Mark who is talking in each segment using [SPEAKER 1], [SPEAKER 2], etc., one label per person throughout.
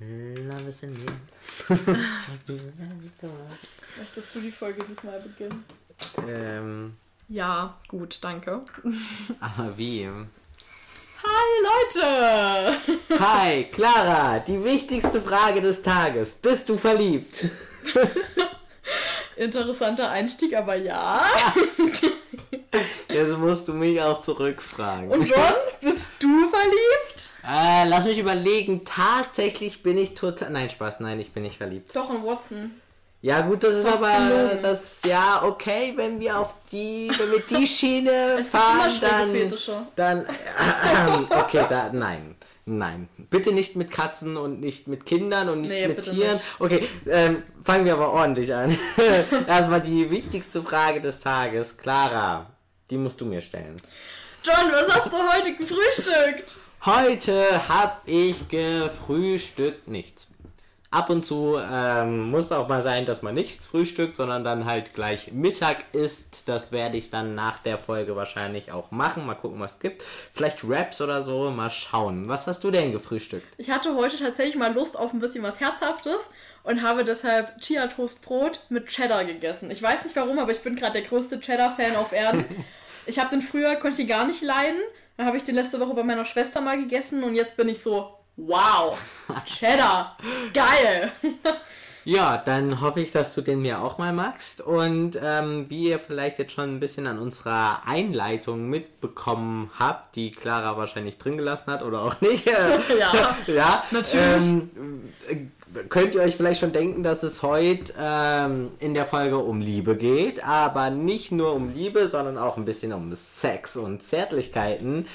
[SPEAKER 1] Love is in
[SPEAKER 2] Möchtest du die Folge diesmal beginnen?
[SPEAKER 1] ähm,
[SPEAKER 2] Ja, gut, danke.
[SPEAKER 1] aber wie?
[SPEAKER 2] Hi Leute!
[SPEAKER 1] Hi, Clara, die wichtigste Frage des Tages. Bist du verliebt?
[SPEAKER 2] Interessanter Einstieg, aber ja.
[SPEAKER 1] Jetzt musst du mich auch zurückfragen.
[SPEAKER 2] Und John, bist?
[SPEAKER 1] Äh, lass mich überlegen. Tatsächlich bin ich total. Nein, Spaß, nein, ich bin nicht verliebt.
[SPEAKER 2] Doch, in Watson.
[SPEAKER 1] Ja, gut, das ist
[SPEAKER 2] Fast
[SPEAKER 1] aber.
[SPEAKER 2] gelogen.
[SPEAKER 1] Das ja, okay, wenn wir auf die. Wenn wir die Schiene
[SPEAKER 2] Es
[SPEAKER 1] fahren,
[SPEAKER 2] schräge
[SPEAKER 1] dann.
[SPEAKER 2] Fetische.
[SPEAKER 1] Dann. okay, da. Nein. Nein. Bitte nicht mit Katzen und nicht mit Kindern und nicht
[SPEAKER 2] Nee,
[SPEAKER 1] mit Tieren.
[SPEAKER 2] nicht.
[SPEAKER 1] Okay, ähm, fangen wir aber ordentlich an. Erstmal die wichtigste Frage des Tages. Clara, die musst du mir stellen.
[SPEAKER 2] John, was hast du heute gefrühstückt?
[SPEAKER 1] Heute hab ich gefrühstückt nichts. Ab und zu ähm, muss auch mal sein, dass man nichts frühstückt, sondern dann halt gleich Mittag isst. Das werde ich dann nach der Folge wahrscheinlich auch machen. Mal gucken, was es gibt. Vielleicht Raps oder so. Mal schauen. Was hast du denn gefrühstückt?
[SPEAKER 2] Ich hatte heute tatsächlich mal Lust auf ein bisschen was Herzhaftes und habe deshalb Chia Toastbrot mit Cheddar gegessen. Ich weiß nicht warum, aber ich bin gerade der größte Cheddar-Fan auf Erden. Ich habe den früher, konnte ich gar nicht leiden. Dann habe ich den letzte Woche bei meiner Schwester mal gegessen und jetzt bin ich so, wow, Cheddar, geil.
[SPEAKER 1] Ja, dann hoffe ich, dass du den mir auch mal magst. Und ähm, wie ihr vielleicht jetzt schon ein bisschen an unserer Einleitung mitbekommen habt, die Clara wahrscheinlich drin gelassen hat oder auch nicht.
[SPEAKER 2] Ja,
[SPEAKER 1] ja,
[SPEAKER 2] natürlich.
[SPEAKER 1] Ähm, äh, könnt ihr euch vielleicht schon denken, dass es heute ähm, in der Folge um Liebe geht, aber nicht nur um Liebe, sondern auch ein bisschen um Sex und Zärtlichkeiten.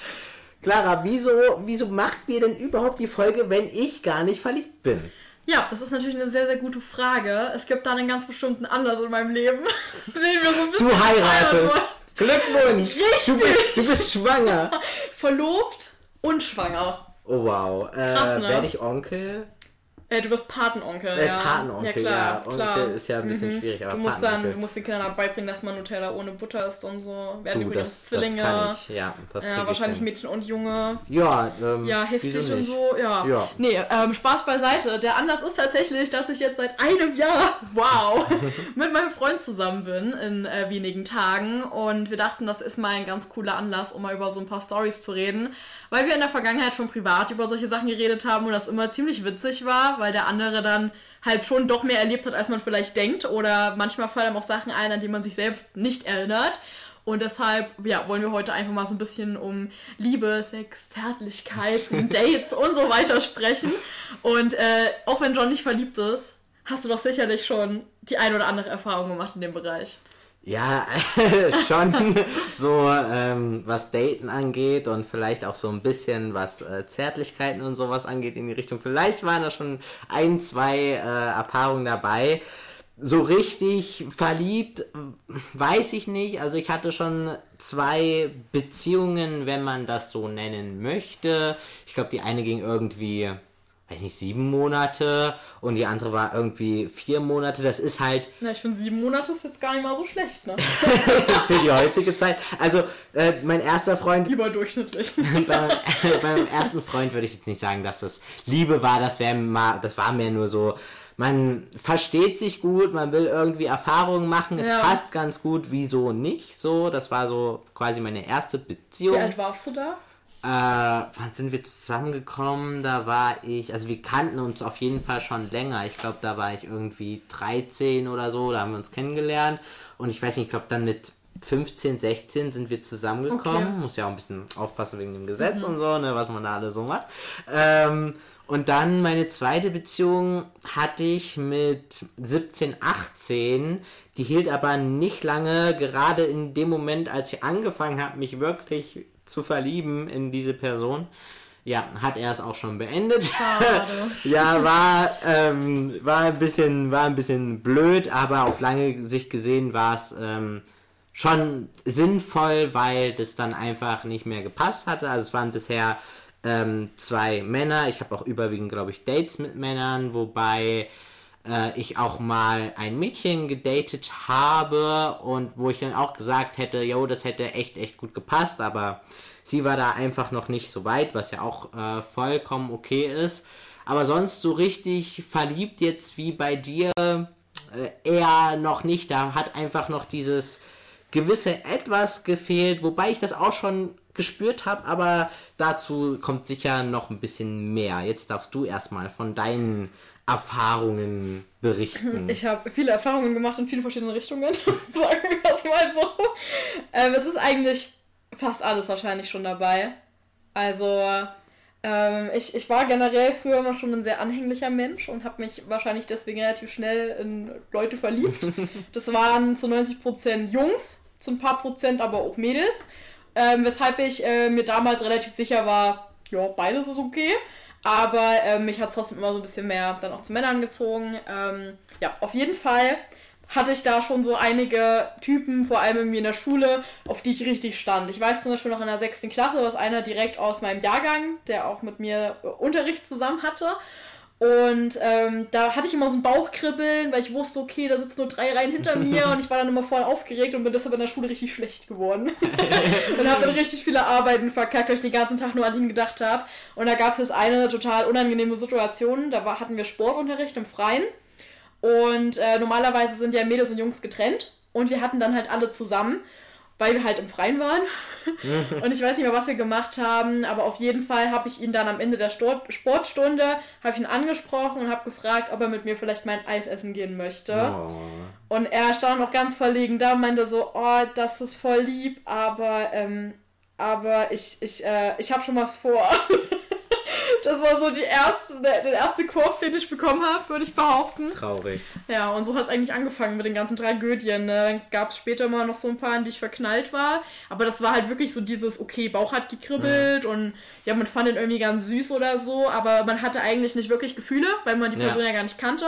[SPEAKER 1] Clara, wieso, wieso macht ihr denn überhaupt die Folge, wenn ich gar nicht verliebt bin?
[SPEAKER 2] Ja, das ist natürlich eine sehr, sehr gute Frage. Es gibt da einen ganz bestimmten Anlass in meinem Leben, den wir so ein bisschen
[SPEAKER 1] Du heiratest. Glückwunsch.
[SPEAKER 2] Richtig.
[SPEAKER 1] Du bist, du bist schwanger.
[SPEAKER 2] Verlobt und schwanger.
[SPEAKER 1] Oh wow. Äh,
[SPEAKER 2] Krass, ne?
[SPEAKER 1] Werde ich Onkel?
[SPEAKER 2] Äh, du wirst Patenonkel,
[SPEAKER 1] Äh,
[SPEAKER 2] ja.
[SPEAKER 1] Patenonkel,
[SPEAKER 2] ja, klar,
[SPEAKER 1] ja. Onkel
[SPEAKER 2] klar.
[SPEAKER 1] ist ja ein bisschen
[SPEAKER 2] Mhm.
[SPEAKER 1] schwierig, aber
[SPEAKER 2] du musst dann, du musst den Kindern auch beibringen, dass man Nutella ohne Butter isst und so. Werden
[SPEAKER 1] Du,
[SPEAKER 2] übrigens
[SPEAKER 1] das, das
[SPEAKER 2] Zwillinge.
[SPEAKER 1] kann ich. Ja, das
[SPEAKER 2] ja,
[SPEAKER 1] ich
[SPEAKER 2] wahrscheinlich. Mädchen und Junge.
[SPEAKER 1] Ja, ähm,
[SPEAKER 2] Ja, heftig und so, ja.
[SPEAKER 1] Ja.
[SPEAKER 2] Nee, ähm, Spaß beiseite. Der Anlass ist tatsächlich, dass ich jetzt seit einem Jahr, wow, mit meinem Freund zusammen bin in äh, wenigen Tagen. Und wir dachten, das ist mal ein ganz cooler Anlass, um mal über so ein paar Stories zu reden. Weil wir in der Vergangenheit schon privat über solche Sachen geredet haben und das immer ziemlich witzig war, weil der andere dann halt schon doch mehr erlebt hat, als man vielleicht denkt. Oder manchmal fallen auch Sachen ein, an die man sich selbst nicht erinnert. Und deshalb, ja, wollen wir heute einfach mal so ein bisschen um Liebe, Sex, Zärtlichkeiten, Dates und so weiter sprechen. Und äh, auch wenn John nicht verliebt ist, hast du doch sicherlich schon die ein oder andere Erfahrung gemacht in dem Bereich.
[SPEAKER 1] Ja, schon so, ähm, was Daten angeht und vielleicht auch so ein bisschen was äh, Zärtlichkeiten und sowas angeht in die Richtung. Vielleicht waren da schon ein, zwei äh, Erfahrungen dabei. So richtig verliebt, äh, weiß ich nicht. Also ich hatte schon zwei Beziehungen, wenn man das so nennen möchte. Ich glaube, die eine ging irgendwie, weiß nicht, sieben Monate und die andere war irgendwie vier Monate. Das ist halt
[SPEAKER 2] Na, ich finde sieben Monate ist jetzt gar nicht mal so schlecht, ne?
[SPEAKER 1] für die heutige Zeit. Also, äh, mein erster Freund,
[SPEAKER 2] Überdurchschnittlich.
[SPEAKER 1] bei, bei meinem ersten Freund würde ich jetzt nicht sagen, dass das Liebe war, das wäre mal, das war mir nur so, man versteht sich gut, man will irgendwie Erfahrungen machen, es
[SPEAKER 2] Ja.
[SPEAKER 1] passt ganz gut, wieso nicht, so, das war so quasi meine erste Beziehung.
[SPEAKER 2] Wie alt warst du da?
[SPEAKER 1] Äh, wann sind wir zusammengekommen? Da war ich, also wir kannten uns auf jeden Fall schon länger. Ich glaube, da war ich irgendwie 13 oder so, da haben wir uns kennengelernt. Und ich weiß nicht, ich glaube, dann mit 15, 16 sind wir zusammengekommen.
[SPEAKER 2] Okay.
[SPEAKER 1] Muss ja auch ein bisschen aufpassen wegen dem Gesetz und so, ne, was man da alles so macht. Ähm, und dann meine zweite Beziehung hatte ich mit 17, 18. Die hielt aber nicht lange, gerade in dem Moment, als ich angefangen habe, mich wirklich zu verlieben in diese Person. Ja, hat er es auch schon beendet.
[SPEAKER 2] Schade.
[SPEAKER 1] ja, war, ähm, war, ein bisschen, war ein bisschen blöd, aber auf lange Sicht gesehen war es ähm, schon sinnvoll, weil das dann einfach nicht mehr gepasst hatte. Also es waren bisher ähm, zwei Männer. Ich habe auch überwiegend, glaube ich, Dates mit Männern, wobei äh, ich auch mal ein Mädchen gedatet habe und wo ich dann auch gesagt hätte, yo, das hätte echt, echt gut gepasst, aber sie war da einfach noch nicht so weit, was ja auch äh, vollkommen okay ist. aber sonst so richtig verliebt jetzt wie bei dir äh, eher noch nicht. Da hat einfach noch dieses gewisse etwas gefehlt, wobei ich das auch schon gespürt habe, aber dazu kommt sicher noch ein bisschen mehr. Jetzt darfst du erstmal von deinen Erfahrungen berichten.
[SPEAKER 2] Ich habe viele Erfahrungen gemacht in vielen verschiedenen Richtungen, sagen wir das mal so. Ähm, es ist eigentlich fast alles wahrscheinlich schon dabei. Also ähm, ich, ich war generell früher immer schon ein sehr anhänglicher Mensch und habe mich wahrscheinlich deswegen relativ schnell in Leute verliebt. Das waren zu 90% Jungs, zu ein paar Prozent aber auch Mädels. Ähm, weshalb ich äh, mir damals relativ sicher war, ja, beides ist okay. Aber äh, mich hat trotzdem immer so ein bisschen mehr dann auch zu Männern gezogen. Ähm, ja, auf jeden Fall hatte ich da schon so einige Typen, vor allem irgendwie in der Schule, auf die ich richtig stand. Ich weiß zum Beispiel noch in der sechsten Klasse, dass einer direkt aus meinem Jahrgang, der auch mit mir Unterricht zusammen hatte. Und ähm, da hatte ich immer so ein Bauchkribbeln, weil ich wusste, okay, da sitzen nur drei Reihen hinter mir und ich war dann immer voll aufgeregt und bin deshalb in der Schule richtig schlecht geworden. und habe dann richtig viele Arbeiten verkackt, weil ich den ganzen Tag nur an ihn gedacht habe. Und da gab es eine total unangenehme Situation. Da war, hatten wir Sportunterricht im Freien. Und äh, normalerweise sind ja Mädels und Jungs getrennt. Und wir hatten dann halt alle zusammen weil wir halt im Freien waren. und ich weiß nicht mehr, was wir gemacht haben, aber auf jeden Fall habe ich ihn dann am Ende der Stor Sportstunde, habe ich ihn angesprochen und habe gefragt, ob er mit mir vielleicht mein Eis essen gehen möchte. Oh. Und er stand noch ganz verlegen da und meinte so, oh, das ist voll lieb, aber, ähm, aber ich, ich, äh, ich habe schon was vor. Das war so die erste, der, der erste Korb, den ich bekommen habe, würde ich behaupten.
[SPEAKER 1] Traurig.
[SPEAKER 2] Ja, und so hat es eigentlich angefangen mit den ganzen Tragödien. Ne? Dann gab es später mal noch so ein paar, in die ich verknallt war. Aber das war halt wirklich so dieses, okay, Bauch hat gekribbelt ja. und ja, man fand ihn irgendwie ganz süß oder so, aber man hatte eigentlich nicht wirklich Gefühle, weil man die Person ja, ja gar nicht kannte.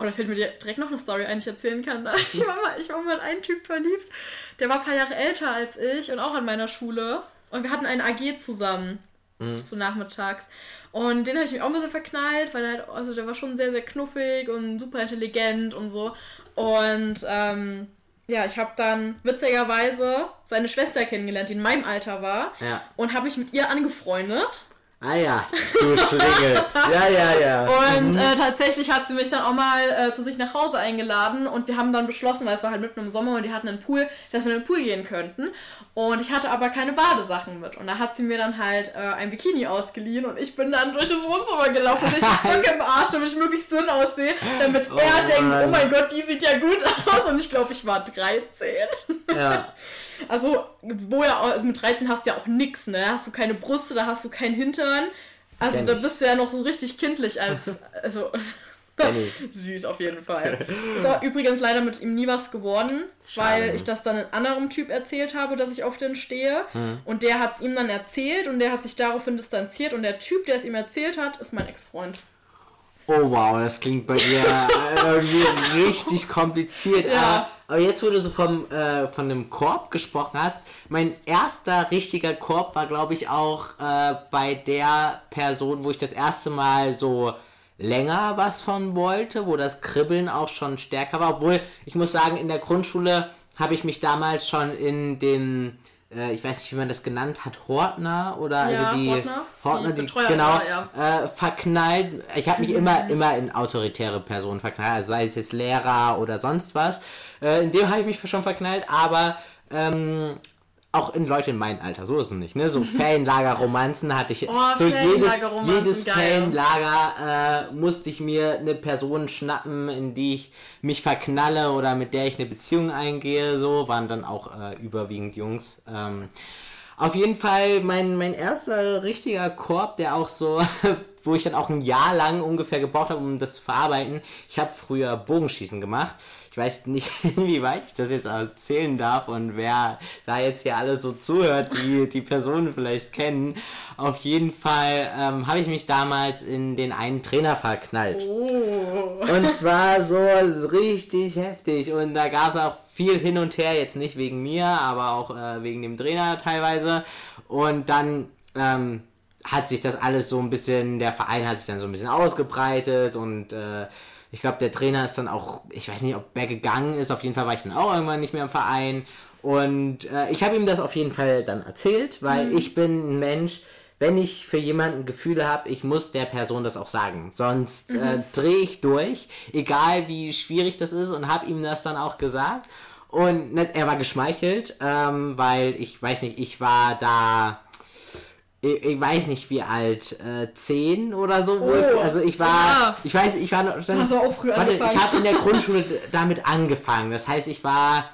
[SPEAKER 2] Oder oh, fällt mir direkt noch eine Story ein, die ich erzählen kann. Ich war, mal, ich war mal in einen Typ verliebt, der war ein paar Jahre älter als ich und auch an meiner Schule. Und wir hatten ein AG zusammen mhm. so nachmittags. Und den habe ich mich auch ein bisschen verknallt, weil er halt, also der war schon sehr, sehr knuffig und super intelligent und so. Und ähm, ja, ich habe dann witzigerweise seine Schwester kennengelernt, die in meinem Alter war.
[SPEAKER 1] Ja.
[SPEAKER 2] Und habe mich mit ihr angefreundet.
[SPEAKER 1] Ah ja, du Schlingel. ja, ja, ja.
[SPEAKER 2] Und mhm. äh, tatsächlich hat sie mich dann auch mal äh, zu sich nach Hause eingeladen und wir haben dann beschlossen, weil es war halt mitten im Sommer und die hatten einen Pool, dass wir in den Pool gehen könnten. Und ich hatte aber keine Badesachen mit. Und da hat sie mir dann halt äh, ein Bikini ausgeliehen und ich bin dann durch das Wohnzimmer gelaufen, mit ich Stück im Arsch, damit ich möglichst dünn aussehe, damit oh, er denkt, Mann. oh mein Gott, die sieht ja gut aus. Und ich glaube, ich war 13.
[SPEAKER 1] Ja.
[SPEAKER 2] Also, wo ja, also mit 13 hast du ja auch nichts, ne? Hast du keine Brüste, da hast du keinen Hintern. Also da bist du ja noch so richtig kindlich als. Also. Süß auf jeden Fall. Ist auch übrigens leider mit ihm nie was geworden, Schade. weil ich das dann einem anderen Typ erzählt habe, dass ich auf den stehe. Hm. Und der hat es ihm dann erzählt und der hat sich daraufhin distanziert. Und der Typ, der es ihm erzählt hat, ist mein Ex-Freund.
[SPEAKER 1] Oh wow, das klingt bei dir irgendwie richtig kompliziert. Ja. Aber jetzt, wo du so vom, äh, von einem Korb gesprochen hast, mein erster richtiger Korb war, glaube ich, auch äh, bei der Person, wo ich das erste Mal so länger was von wollte, wo das Kribbeln auch schon stärker war. Obwohl, ich muss sagen, in der Grundschule habe ich mich damals schon in den äh, ich weiß nicht, wie man das genannt hat, Hortner oder ja, also die Hortner, Hortner die, die genau ja. äh, verknallt. Ich habe mich immer immer in autoritäre Personen verknallt, also sei es jetzt Lehrer oder sonst was. Äh, in dem habe ich mich schon verknallt, aber ähm, auch in Leute in meinem Alter, so ist es nicht, ne? So Fanlager-Romanzen hatte ich.
[SPEAKER 2] Oh,
[SPEAKER 1] so
[SPEAKER 2] jedes,
[SPEAKER 1] jedes Fanlager äh, musste ich mir eine Person schnappen, in die ich mich verknalle oder mit der ich eine Beziehung eingehe. So waren dann auch äh, überwiegend Jungs. Ähm, auf jeden Fall mein, mein erster richtiger Korb, der auch so, wo ich dann auch ein Jahr lang ungefähr gebraucht habe, um das zu verarbeiten. Ich habe früher Bogenschießen gemacht. Ich weiß nicht, inwieweit ich das jetzt erzählen darf und wer da jetzt hier alles so zuhört, die die Personen vielleicht kennen. Auf jeden Fall ähm, habe ich mich damals in den einen Trainer verknallt. Oh. Und zwar so richtig heftig. Und da gab es auch viel hin und her, jetzt nicht wegen mir, aber auch äh, wegen dem Trainer teilweise. Und dann ähm, hat sich das alles so ein bisschen, der Verein hat sich dann so ein bisschen ausgebreitet und äh, ich glaube, der Trainer ist dann auch, ich weiß nicht, ob er gegangen ist, auf jeden Fall war ich dann auch irgendwann nicht mehr im Verein. Und äh, ich habe ihm das auf jeden Fall dann erzählt, weil mhm. ich bin ein Mensch, wenn ich für jemanden Gefühle habe, ich muss der Person das auch sagen. Sonst mhm. äh, drehe ich durch, egal wie schwierig das ist und habe ihm das dann auch gesagt. Und ne, er war geschmeichelt, ähm, weil ich weiß nicht, ich war da ich, ich, weiß nicht wie alt, äh, zehn oder so. Oh, ich, also ich war, ja. ich weiß, ich war noch, dann,
[SPEAKER 2] also auch früh warte,
[SPEAKER 1] angefangen. ich habe in der Grundschule damit angefangen. Das heißt, ich war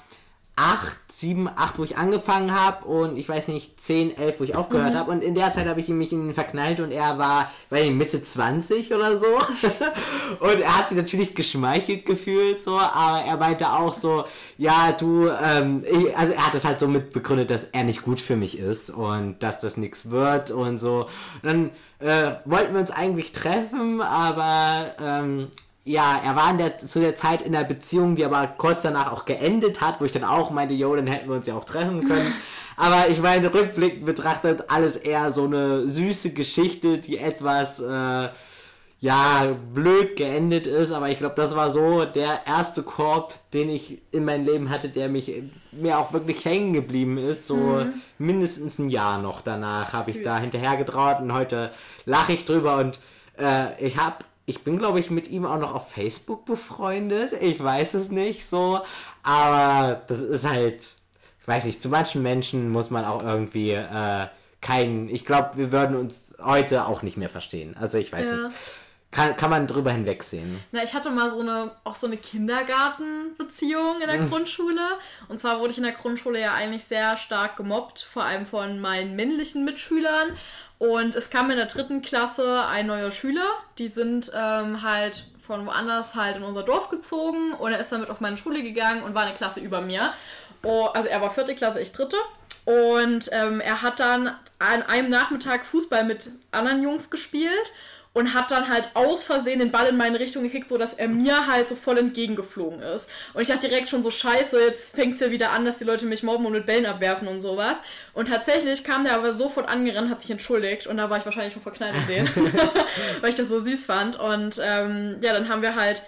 [SPEAKER 1] acht, sieben, acht, wo ich angefangen habe und ich weiß nicht, zehn, elf, wo ich aufgehört mhm. habe. Und in der Zeit habe ich mich in ihn verknallt und er war, weiß nicht, Mitte 20 oder so. und er hat sich natürlich geschmeichelt gefühlt, so, aber er meinte auch so, ja, du, ähm, ich, also er hat das halt so mit begründet, dass er nicht gut für mich ist und dass das nichts wird und so. Und dann äh, wollten wir uns eigentlich treffen, aber ähm, ja, er war in der, zu der Zeit in der Beziehung, die aber kurz danach auch geendet hat, wo ich dann auch meinte, jo, dann hätten wir uns ja auch treffen können. aber ich meine, rückblickend betrachtet alles eher so eine süße Geschichte, die etwas, äh, ja, blöd geendet ist, aber ich glaube, das war so der erste Korb, den ich in meinem Leben hatte, der mich mir auch wirklich hängen geblieben ist. So mhm. mindestens ein Jahr noch danach habe ich da hinterher getraut und heute lache ich drüber und äh, ich habe ich bin, glaube ich, mit ihm auch noch auf Facebook befreundet. Ich weiß es nicht so. Aber das ist halt, ich weiß nicht, zu manchen Menschen muss man auch irgendwie äh, keinen. Ich glaube, wir würden uns heute auch nicht mehr verstehen. Also ich weiß ja. nicht. Kann, kann man drüber hinwegsehen.
[SPEAKER 2] Na, ich hatte mal so eine, auch so eine Kindergartenbeziehung in der mhm. Grundschule. Und zwar wurde ich in der Grundschule ja eigentlich sehr stark gemobbt, vor allem von meinen männlichen Mitschülern. Und es kam in der dritten Klasse ein neuer Schüler. Die sind ähm, halt von woanders halt in unser Dorf gezogen und er ist damit auf meine Schule gegangen und war eine Klasse über mir. Oh, also er war vierte Klasse, ich dritte. Und ähm, er hat dann an einem Nachmittag Fußball mit anderen Jungs gespielt und hat dann halt aus Versehen den Ball in meine Richtung gekickt, sodass er mir halt so voll entgegengeflogen ist. Und ich dachte direkt schon so, scheiße, jetzt fängt es ja wieder an, dass die Leute mich mobben und mit Bällen abwerfen und sowas. Und tatsächlich kam der aber sofort angerannt, hat sich entschuldigt und da war ich wahrscheinlich schon verknallt in den, weil ich das so süß fand. Und ähm, ja, dann haben wir halt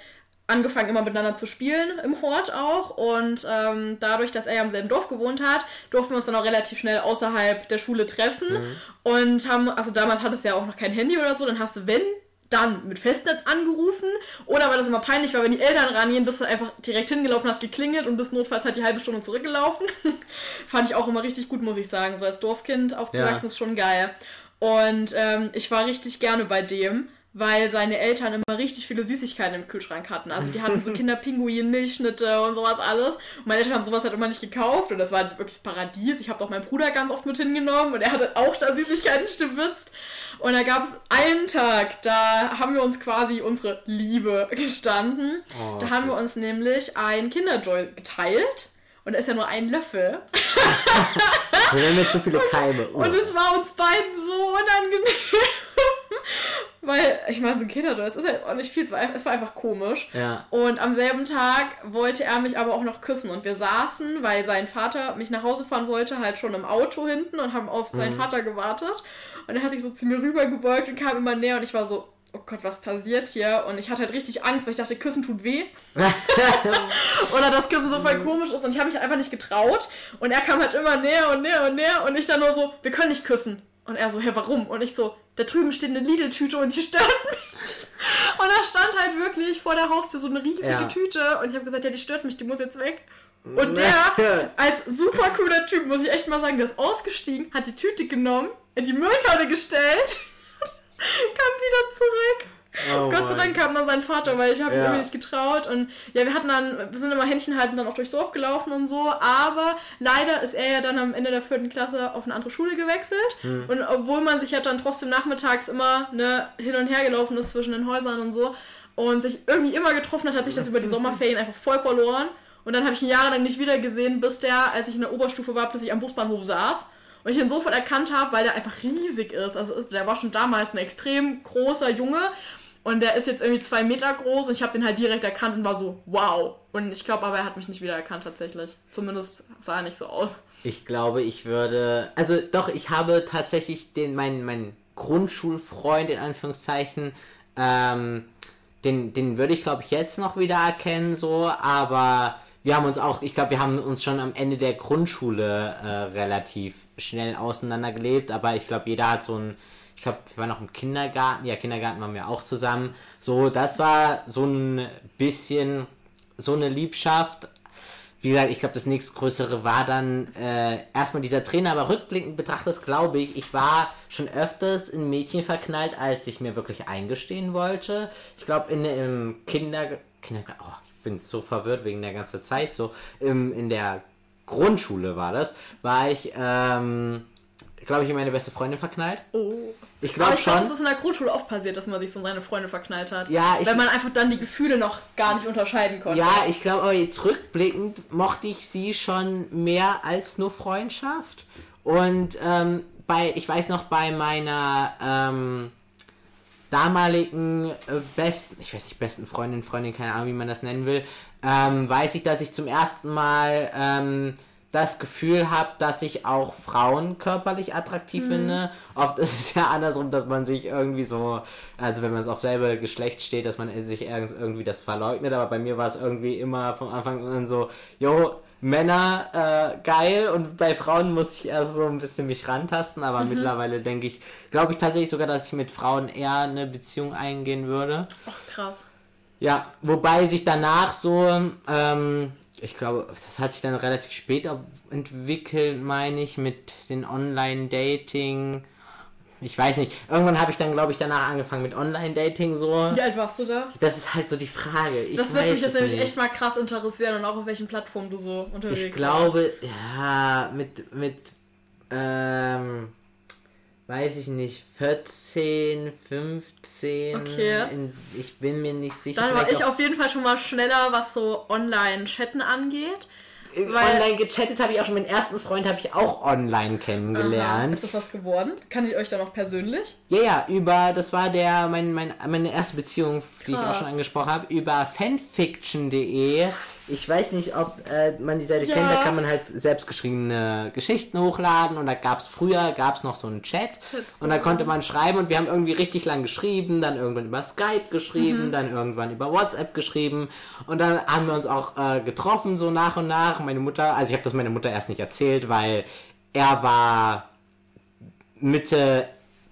[SPEAKER 2] angefangen, immer miteinander zu spielen, im Hort auch. Und ähm, dadurch, dass er ja im selben Dorf gewohnt hat, durften wir uns dann auch relativ schnell außerhalb der Schule treffen. Mhm. Und haben, also damals hat es ja auch noch kein Handy oder so, dann hast du, wenn, dann mit Festnetz angerufen. Oder weil das immer peinlich war, wenn die Eltern rangehen, bist du einfach direkt hingelaufen, hast geklingelt und bist notfalls halt die halbe Stunde zurückgelaufen. Fand ich auch immer richtig gut, muss ich sagen. So als Dorfkind aufzuwachsen ja. ist schon geil. Und ähm, ich war richtig gerne bei dem weil seine Eltern immer richtig viele Süßigkeiten im Kühlschrank hatten. Also die hatten so Kinderpinguin, Milchschnitte und sowas alles. Und meine Eltern haben sowas halt immer nicht gekauft und das war wirklich das Paradies. Ich habe doch meinen Bruder ganz oft mit hingenommen und er hatte auch da Süßigkeiten stibitzt. Und da gab es einen Tag, da haben wir uns quasi unsere Liebe gestanden. Oh, da haben wir uns nämlich ein Kinderjoy geteilt. Und da ist ja nur ein Löffel.
[SPEAKER 1] wir haben jetzt zu viele Keime.
[SPEAKER 2] Oh. Und es war uns beiden so unangenehm. Weil, ich meine, so ein Kinderdorf, das ist ja jetzt auch nicht viel, es war, es war einfach komisch.
[SPEAKER 1] Ja.
[SPEAKER 2] Und am selben Tag wollte er mich aber auch noch küssen. Und wir saßen, weil sein Vater mich nach Hause fahren wollte, halt schon im Auto hinten und haben auf seinen mhm. Vater gewartet. Und er hat sich so zu mir rübergebeugt und kam immer näher und ich war so, oh Gott, was passiert hier? Und ich hatte halt richtig Angst, weil ich dachte, Küssen tut weh. Oder das Küssen so voll mhm. komisch ist. Und ich habe mich einfach nicht getraut. Und er kam halt immer näher und näher und näher. Und ich dann nur so, wir können nicht küssen. Und er so, hä, warum? Und ich so, da drüben steht eine Lidl-Tüte und die stört mich. Und da stand halt wirklich vor der Haustür so eine riesige ja. Tüte und ich habe gesagt, ja, die stört mich, die muss jetzt weg. Und der, als super cooler Typ, muss ich echt mal sagen, der ist ausgestiegen, hat die Tüte genommen, in die Mülltonne gestellt, wieder zurück. Oh Gott sei Dank kam dann sein Vater, weil ich habe ja. ihn irgendwie nicht getraut. Und ja, wir hatten dann, wir sind immer Händchen halten dann auch durchs Dorf gelaufen und so. Aber leider ist er ja dann am Ende der vierten Klasse auf eine andere Schule gewechselt. Hm. Und obwohl man sich ja dann trotzdem nachmittags immer ne, hin und her gelaufen ist zwischen den Häusern und so und sich irgendwie immer getroffen hat, hat sich das über die Sommerferien einfach voll verloren. Und dann habe ich ihn jahrelang nicht wieder gesehen, bis der, als ich in der Oberstufe war, plötzlich am Busbahnhof saß. Und ich ihn sofort erkannt habe, weil der einfach riesig ist. Also der war schon damals ein extrem großer Junge. Und der ist jetzt irgendwie zwei Meter groß und ich habe den halt direkt erkannt und war so, wow. Und ich glaube aber, er hat mich nicht wieder erkannt tatsächlich. Zumindest sah er nicht so aus.
[SPEAKER 1] Ich glaube, ich würde. Also doch, ich habe tatsächlich den, meinen, meinen Grundschulfreund in Anführungszeichen, ähm, den, den würde ich glaube ich jetzt noch wieder erkennen, so, aber wir haben uns auch, ich glaube, wir haben uns schon am Ende der Grundschule äh, relativ schnell auseinandergelebt, aber ich glaube, jeder hat so ein, ich glaube, wir waren noch im Kindergarten, ja, Kindergarten waren wir auch zusammen. So, das war so ein bisschen so eine Liebschaft. Wie gesagt, ich glaube, das nächstgrößere war dann äh, erstmal dieser Trainer, aber rückblickend betrachtet, glaube ich, ich war schon öfters in Mädchen verknallt, als ich mir wirklich eingestehen wollte. Ich glaube, in im Kinder, Kindergarten, oh, ich bin so verwirrt wegen der ganzen Zeit, so im, in der Grundschule war das, war ich, ähm, glaube ich, in meine beste Freundin verknallt.
[SPEAKER 2] Oh.
[SPEAKER 1] Ich glaube
[SPEAKER 2] ich glaube,
[SPEAKER 1] schon.
[SPEAKER 2] es ist in der Grundschule oft passiert, dass man sich so in seine Freunde verknallt hat.
[SPEAKER 1] Ja, ich-
[SPEAKER 2] Weil man einfach dann die Gefühle noch gar nicht unterscheiden konnte.
[SPEAKER 1] Ja, ich glaube aber jetzt rückblickend mochte ich sie schon mehr als nur Freundschaft. Und ähm, bei, ich weiß noch, bei meiner ähm, damaligen äh, besten, ich weiß nicht, besten Freundin, Freundin, keine Ahnung, wie man das nennen will, ähm, weiß ich, dass ich zum ersten Mal ähm, das Gefühl habe, dass ich auch Frauen körperlich attraktiv finde. Oft ist es ja andersrum, dass man sich irgendwie so, also wenn man auf selbe Geschlecht steht, dass man sich irgend- irgendwie das verleugnet, aber bei mir war es irgendwie immer vom Anfang an so, jo, Männer äh, geil und bei Frauen musste ich erst so ein bisschen mich rantasten, aber mittlerweile denke ich, glaube ich tatsächlich sogar, dass ich mit Frauen eher eine Beziehung eingehen würde.
[SPEAKER 2] Ach, krass.
[SPEAKER 1] Ja, wobei sich danach so, ähm, ich glaube, das hat sich dann relativ spät entwickelt, meine ich, mit den Online-Dating. Ich weiß nicht. Irgendwann habe ich dann, glaube ich, danach angefangen mit Online-Dating so.
[SPEAKER 2] Wie alt warst du da?
[SPEAKER 1] Das ist halt so die Frage. Ich
[SPEAKER 2] Das würde mich jetzt nämlich echt mal krass interessieren und auch auf welchen Plattformen du so unterwegs
[SPEAKER 1] Ich glaube, ja, mit, mit, ähm, weiß ich nicht, 14, 15.
[SPEAKER 2] Okay.
[SPEAKER 1] In, ich bin mir nicht sicher.
[SPEAKER 2] Dann war ich
[SPEAKER 1] auch-
[SPEAKER 2] auf jeden Fall schon mal schneller, was so Online-Chatten angeht. weil-
[SPEAKER 1] online gechattet habe ich auch schon. Meinen ersten Freund habe ich auch online
[SPEAKER 2] Aha.
[SPEAKER 1] kennengelernt.
[SPEAKER 2] Ist das was geworden? Kann ich euch da noch persönlich?
[SPEAKER 1] Ja, ja, über, das war der, mein, mein, meine erste Beziehung, die ich auch
[SPEAKER 2] Krass.
[SPEAKER 1] schon angesprochen habe, über fanfiction.de. Ich weiß nicht, ob äh, man die Seite
[SPEAKER 2] Ja.
[SPEAKER 1] kennt, da kann man halt selbstgeschriebene Geschichten hochladen und da gab es früher, gab es noch so einen Chat und da konnte man schreiben und wir haben irgendwie richtig lang geschrieben, dann irgendwann über Skype geschrieben, dann irgendwann über WhatsApp geschrieben und dann haben wir uns auch äh, getroffen, so nach und nach. Meine Mutter, also ich habe das meiner Mutter erst nicht erzählt, weil er war Mitte,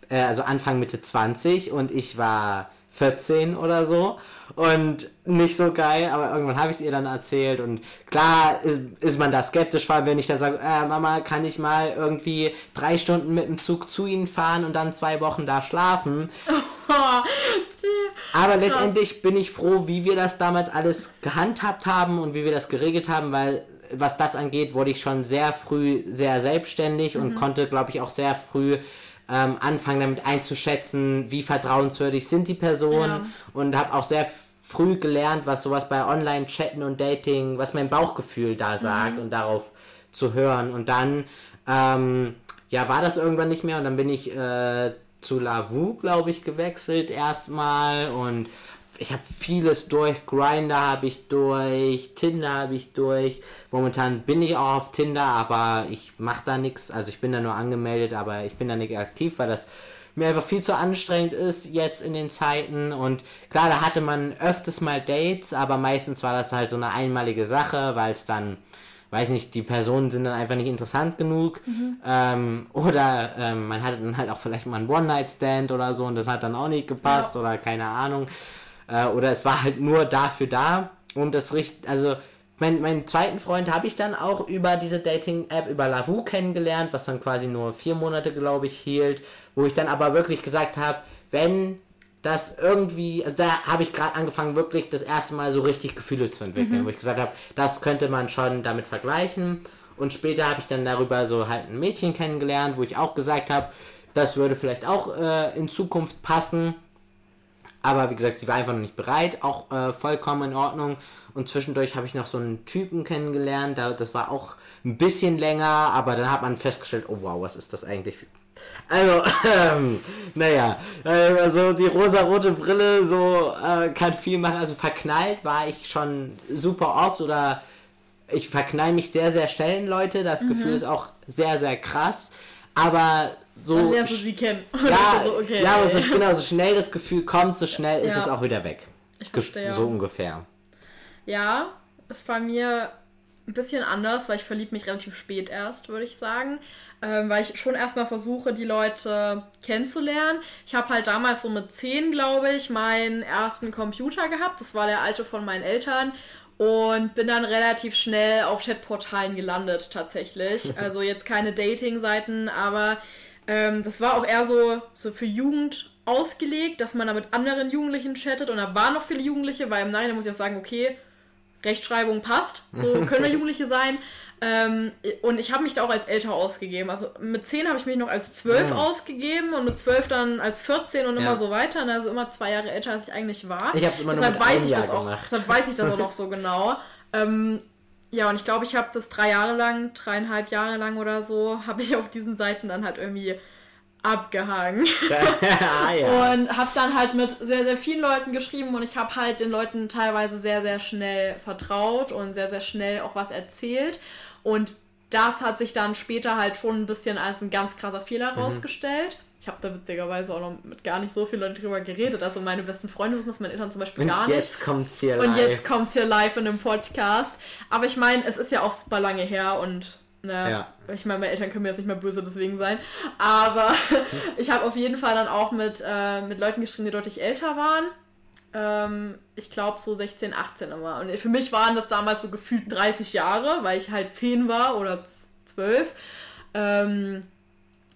[SPEAKER 1] äh, also Anfang Mitte 20 und ich war 14 oder so. Und nicht so geil, aber irgendwann habe ich es ihr dann erzählt und klar ist, ist man da skeptisch, vor allem wenn ich dann sage, äh, Mama, kann ich mal irgendwie drei Stunden mit dem Zug zu ihnen fahren und dann zwei Wochen da schlafen. Aber letztendlich bin ich froh, wie wir das damals alles gehandhabt haben und wie wir das geregelt haben, weil was das angeht, wurde ich schon sehr früh sehr selbstständig und konnte, glaube ich, auch sehr früh ähm, anfangen damit einzuschätzen, wie vertrauenswürdig sind die Personen
[SPEAKER 2] Ja.
[SPEAKER 1] und habe auch sehr früh gelernt, was sowas bei Online-Chatten und Dating, was mein Bauchgefühl da sagt und darauf zu hören. Und dann, ähm, ja, war das irgendwann nicht mehr und dann bin ich äh, zu Lavu, glaube ich, gewechselt erstmal und ich habe vieles durch. Grinder habe ich durch, Tinder habe ich durch. Momentan bin ich auch auf Tinder, aber ich mache da nichts. Also ich bin da nur angemeldet, aber ich bin da nicht aktiv, weil das mir einfach viel zu anstrengend ist jetzt in den Zeiten. Und klar, da hatte man öfters mal Dates, aber meistens war das halt so eine einmalige Sache, weil es dann, weiß nicht, die Personen sind dann einfach nicht interessant genug. Ähm, oder ähm, man hatte dann halt auch vielleicht mal einen One-Night-Stand oder so und das hat dann auch nicht gepasst
[SPEAKER 2] Ja.
[SPEAKER 1] oder keine Ahnung. Äh, oder es war halt nur dafür da und das richt, also mein, meinen zweiten Freund habe ich dann auch über diese Dating-App, über Lavu kennengelernt, was dann quasi nur vier Monate, glaube ich, hielt, wo ich dann aber wirklich gesagt habe, wenn das irgendwie, also da habe ich gerade angefangen, wirklich das erste Mal so richtig Gefühle zu entwickeln, wo ich gesagt habe, das könnte man schon damit vergleichen. Und später habe ich dann darüber so halt ein Mädchen kennengelernt, wo ich auch gesagt habe, das würde vielleicht auch äh, in Zukunft passen. Aber wie gesagt, sie war einfach noch nicht bereit, auch äh, vollkommen in Ordnung. Und zwischendurch habe ich noch so einen Typen kennengelernt, da, das war auch ein bisschen länger, aber dann hat man festgestellt, oh wow, was ist das eigentlich? für- Also, ähm, naja, also die rosa-rote Brille so äh, kann viel machen. Also verknallt war ich schon super oft oder ich verknall mich sehr, sehr schnell in Leute. Das Gefühl ist auch sehr, sehr krass. Aber so.
[SPEAKER 2] Dann lernst du sie kennen.
[SPEAKER 1] Ja,
[SPEAKER 2] so, okay.
[SPEAKER 1] ja so, genau, so schnell das Gefühl kommt, so schnell ist
[SPEAKER 2] Ja.
[SPEAKER 1] es auch wieder weg.
[SPEAKER 2] Ich verstehe.
[SPEAKER 1] So ungefähr.
[SPEAKER 2] Ja, ist bei mir ein bisschen anders, weil ich verliebe mich relativ spät erst, würde ich sagen. Ähm, weil ich schon erstmal versuche, die Leute kennenzulernen. Ich habe halt damals so mit 10, glaube ich, meinen ersten Computer gehabt. Das war der alte von meinen Eltern. Und bin dann relativ schnell auf Chatportalen gelandet, tatsächlich. Also jetzt keine Dating-Seiten, aber ähm, das war auch eher so, so für Jugend ausgelegt, dass man da mit anderen Jugendlichen chattet. Und da waren noch viele Jugendliche, weil im Nachhinein muss ich auch sagen, okay, Rechtschreibung passt, so können wir Jugendliche sein. Ähm, und ich habe mich da auch als älter ausgegeben. Also mit 10 habe ich mich noch als 12 mhm. ausgegeben und mit 12 dann als 14 und immer ja. so weiter. Und also immer zwei Jahre älter, als ich eigentlich war.
[SPEAKER 1] Ich habe es immer deshalb weiß ich
[SPEAKER 2] Jahr das
[SPEAKER 1] auch,
[SPEAKER 2] Deshalb weiß ich das auch noch so genau. Ähm, ja, und ich glaube, ich habe das drei Jahre lang, dreieinhalb Jahre lang oder so, habe ich auf diesen Seiten dann halt irgendwie abgehangen. ah, ja. Und habe dann halt mit sehr, sehr vielen Leuten geschrieben und ich habe halt den Leuten teilweise sehr, sehr schnell vertraut und sehr, sehr schnell auch was erzählt. Und das hat sich dann später halt schon ein bisschen als ein ganz krasser Fehler mhm. rausgestellt. Ich habe da witzigerweise auch noch mit gar nicht so vielen Leuten drüber geredet. Also meine besten Freunde wissen das, meine Eltern zum Beispiel
[SPEAKER 1] und
[SPEAKER 2] gar
[SPEAKER 1] nicht. Jetzt kommt's hier
[SPEAKER 2] live. Und jetzt kommt's hier live in einem Podcast. Aber ich meine, es ist ja auch super lange her und Ne? Ja. Ich meine, meine Eltern können mir jetzt nicht mehr böse deswegen sein. Aber ich habe auf jeden Fall dann auch mit, äh, mit Leuten geschrieben, die deutlich älter waren. Ähm, ich glaube so 16, 18 immer. Und für mich waren das damals so gefühlt 30 Jahre, weil ich halt 10 war oder 12. Ähm,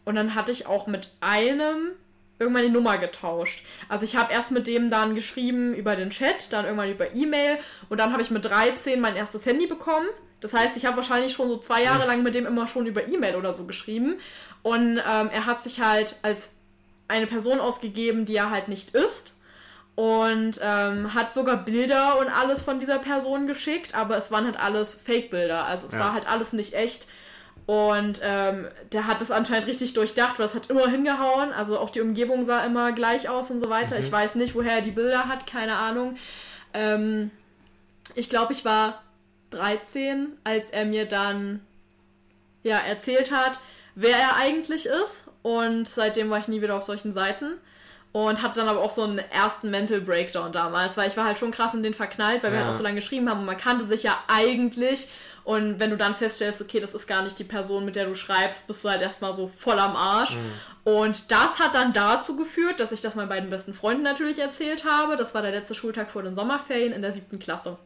[SPEAKER 2] und dann hatte ich auch mit einem irgendwann die Nummer getauscht. Also ich habe erst mit dem dann geschrieben über den Chat, dann irgendwann über E-Mail und dann habe ich mit 13 mein erstes Handy bekommen. Das heißt, ich habe wahrscheinlich schon so zwei Jahre lang mit dem immer schon über E-Mail oder so geschrieben. Und ähm, er hat sich halt als eine Person ausgegeben, die er halt nicht ist. Und ähm, hat sogar Bilder und alles von dieser Person geschickt, aber es waren halt alles Fake-Bilder. Also es ja. war halt alles nicht echt. Und ähm, der hat das anscheinend richtig durchdacht, weil es hat immer hingehauen. Also auch die Umgebung sah immer gleich aus und so weiter. Mhm. Ich weiß nicht, woher er die Bilder hat, keine Ahnung. Ähm, ich glaube, ich war 13, als er mir dann ja erzählt hat, wer er eigentlich ist. Und seitdem war ich nie wieder auf solchen Seiten. Und hatte dann aber auch so einen ersten Mental Breakdown damals, weil ich war halt schon krass in den verknallt, weil ja. wir halt auch so lange geschrieben haben und man kannte sich ja eigentlich. Und wenn du dann feststellst, okay, das ist gar nicht die Person, mit der du schreibst, bist du halt erstmal so voll am Arsch. Mhm. Und das hat dann dazu geführt, dass ich das meinen beiden besten Freunden natürlich erzählt habe. Das war der letzte Schultag vor den Sommerferien in der siebten Klasse.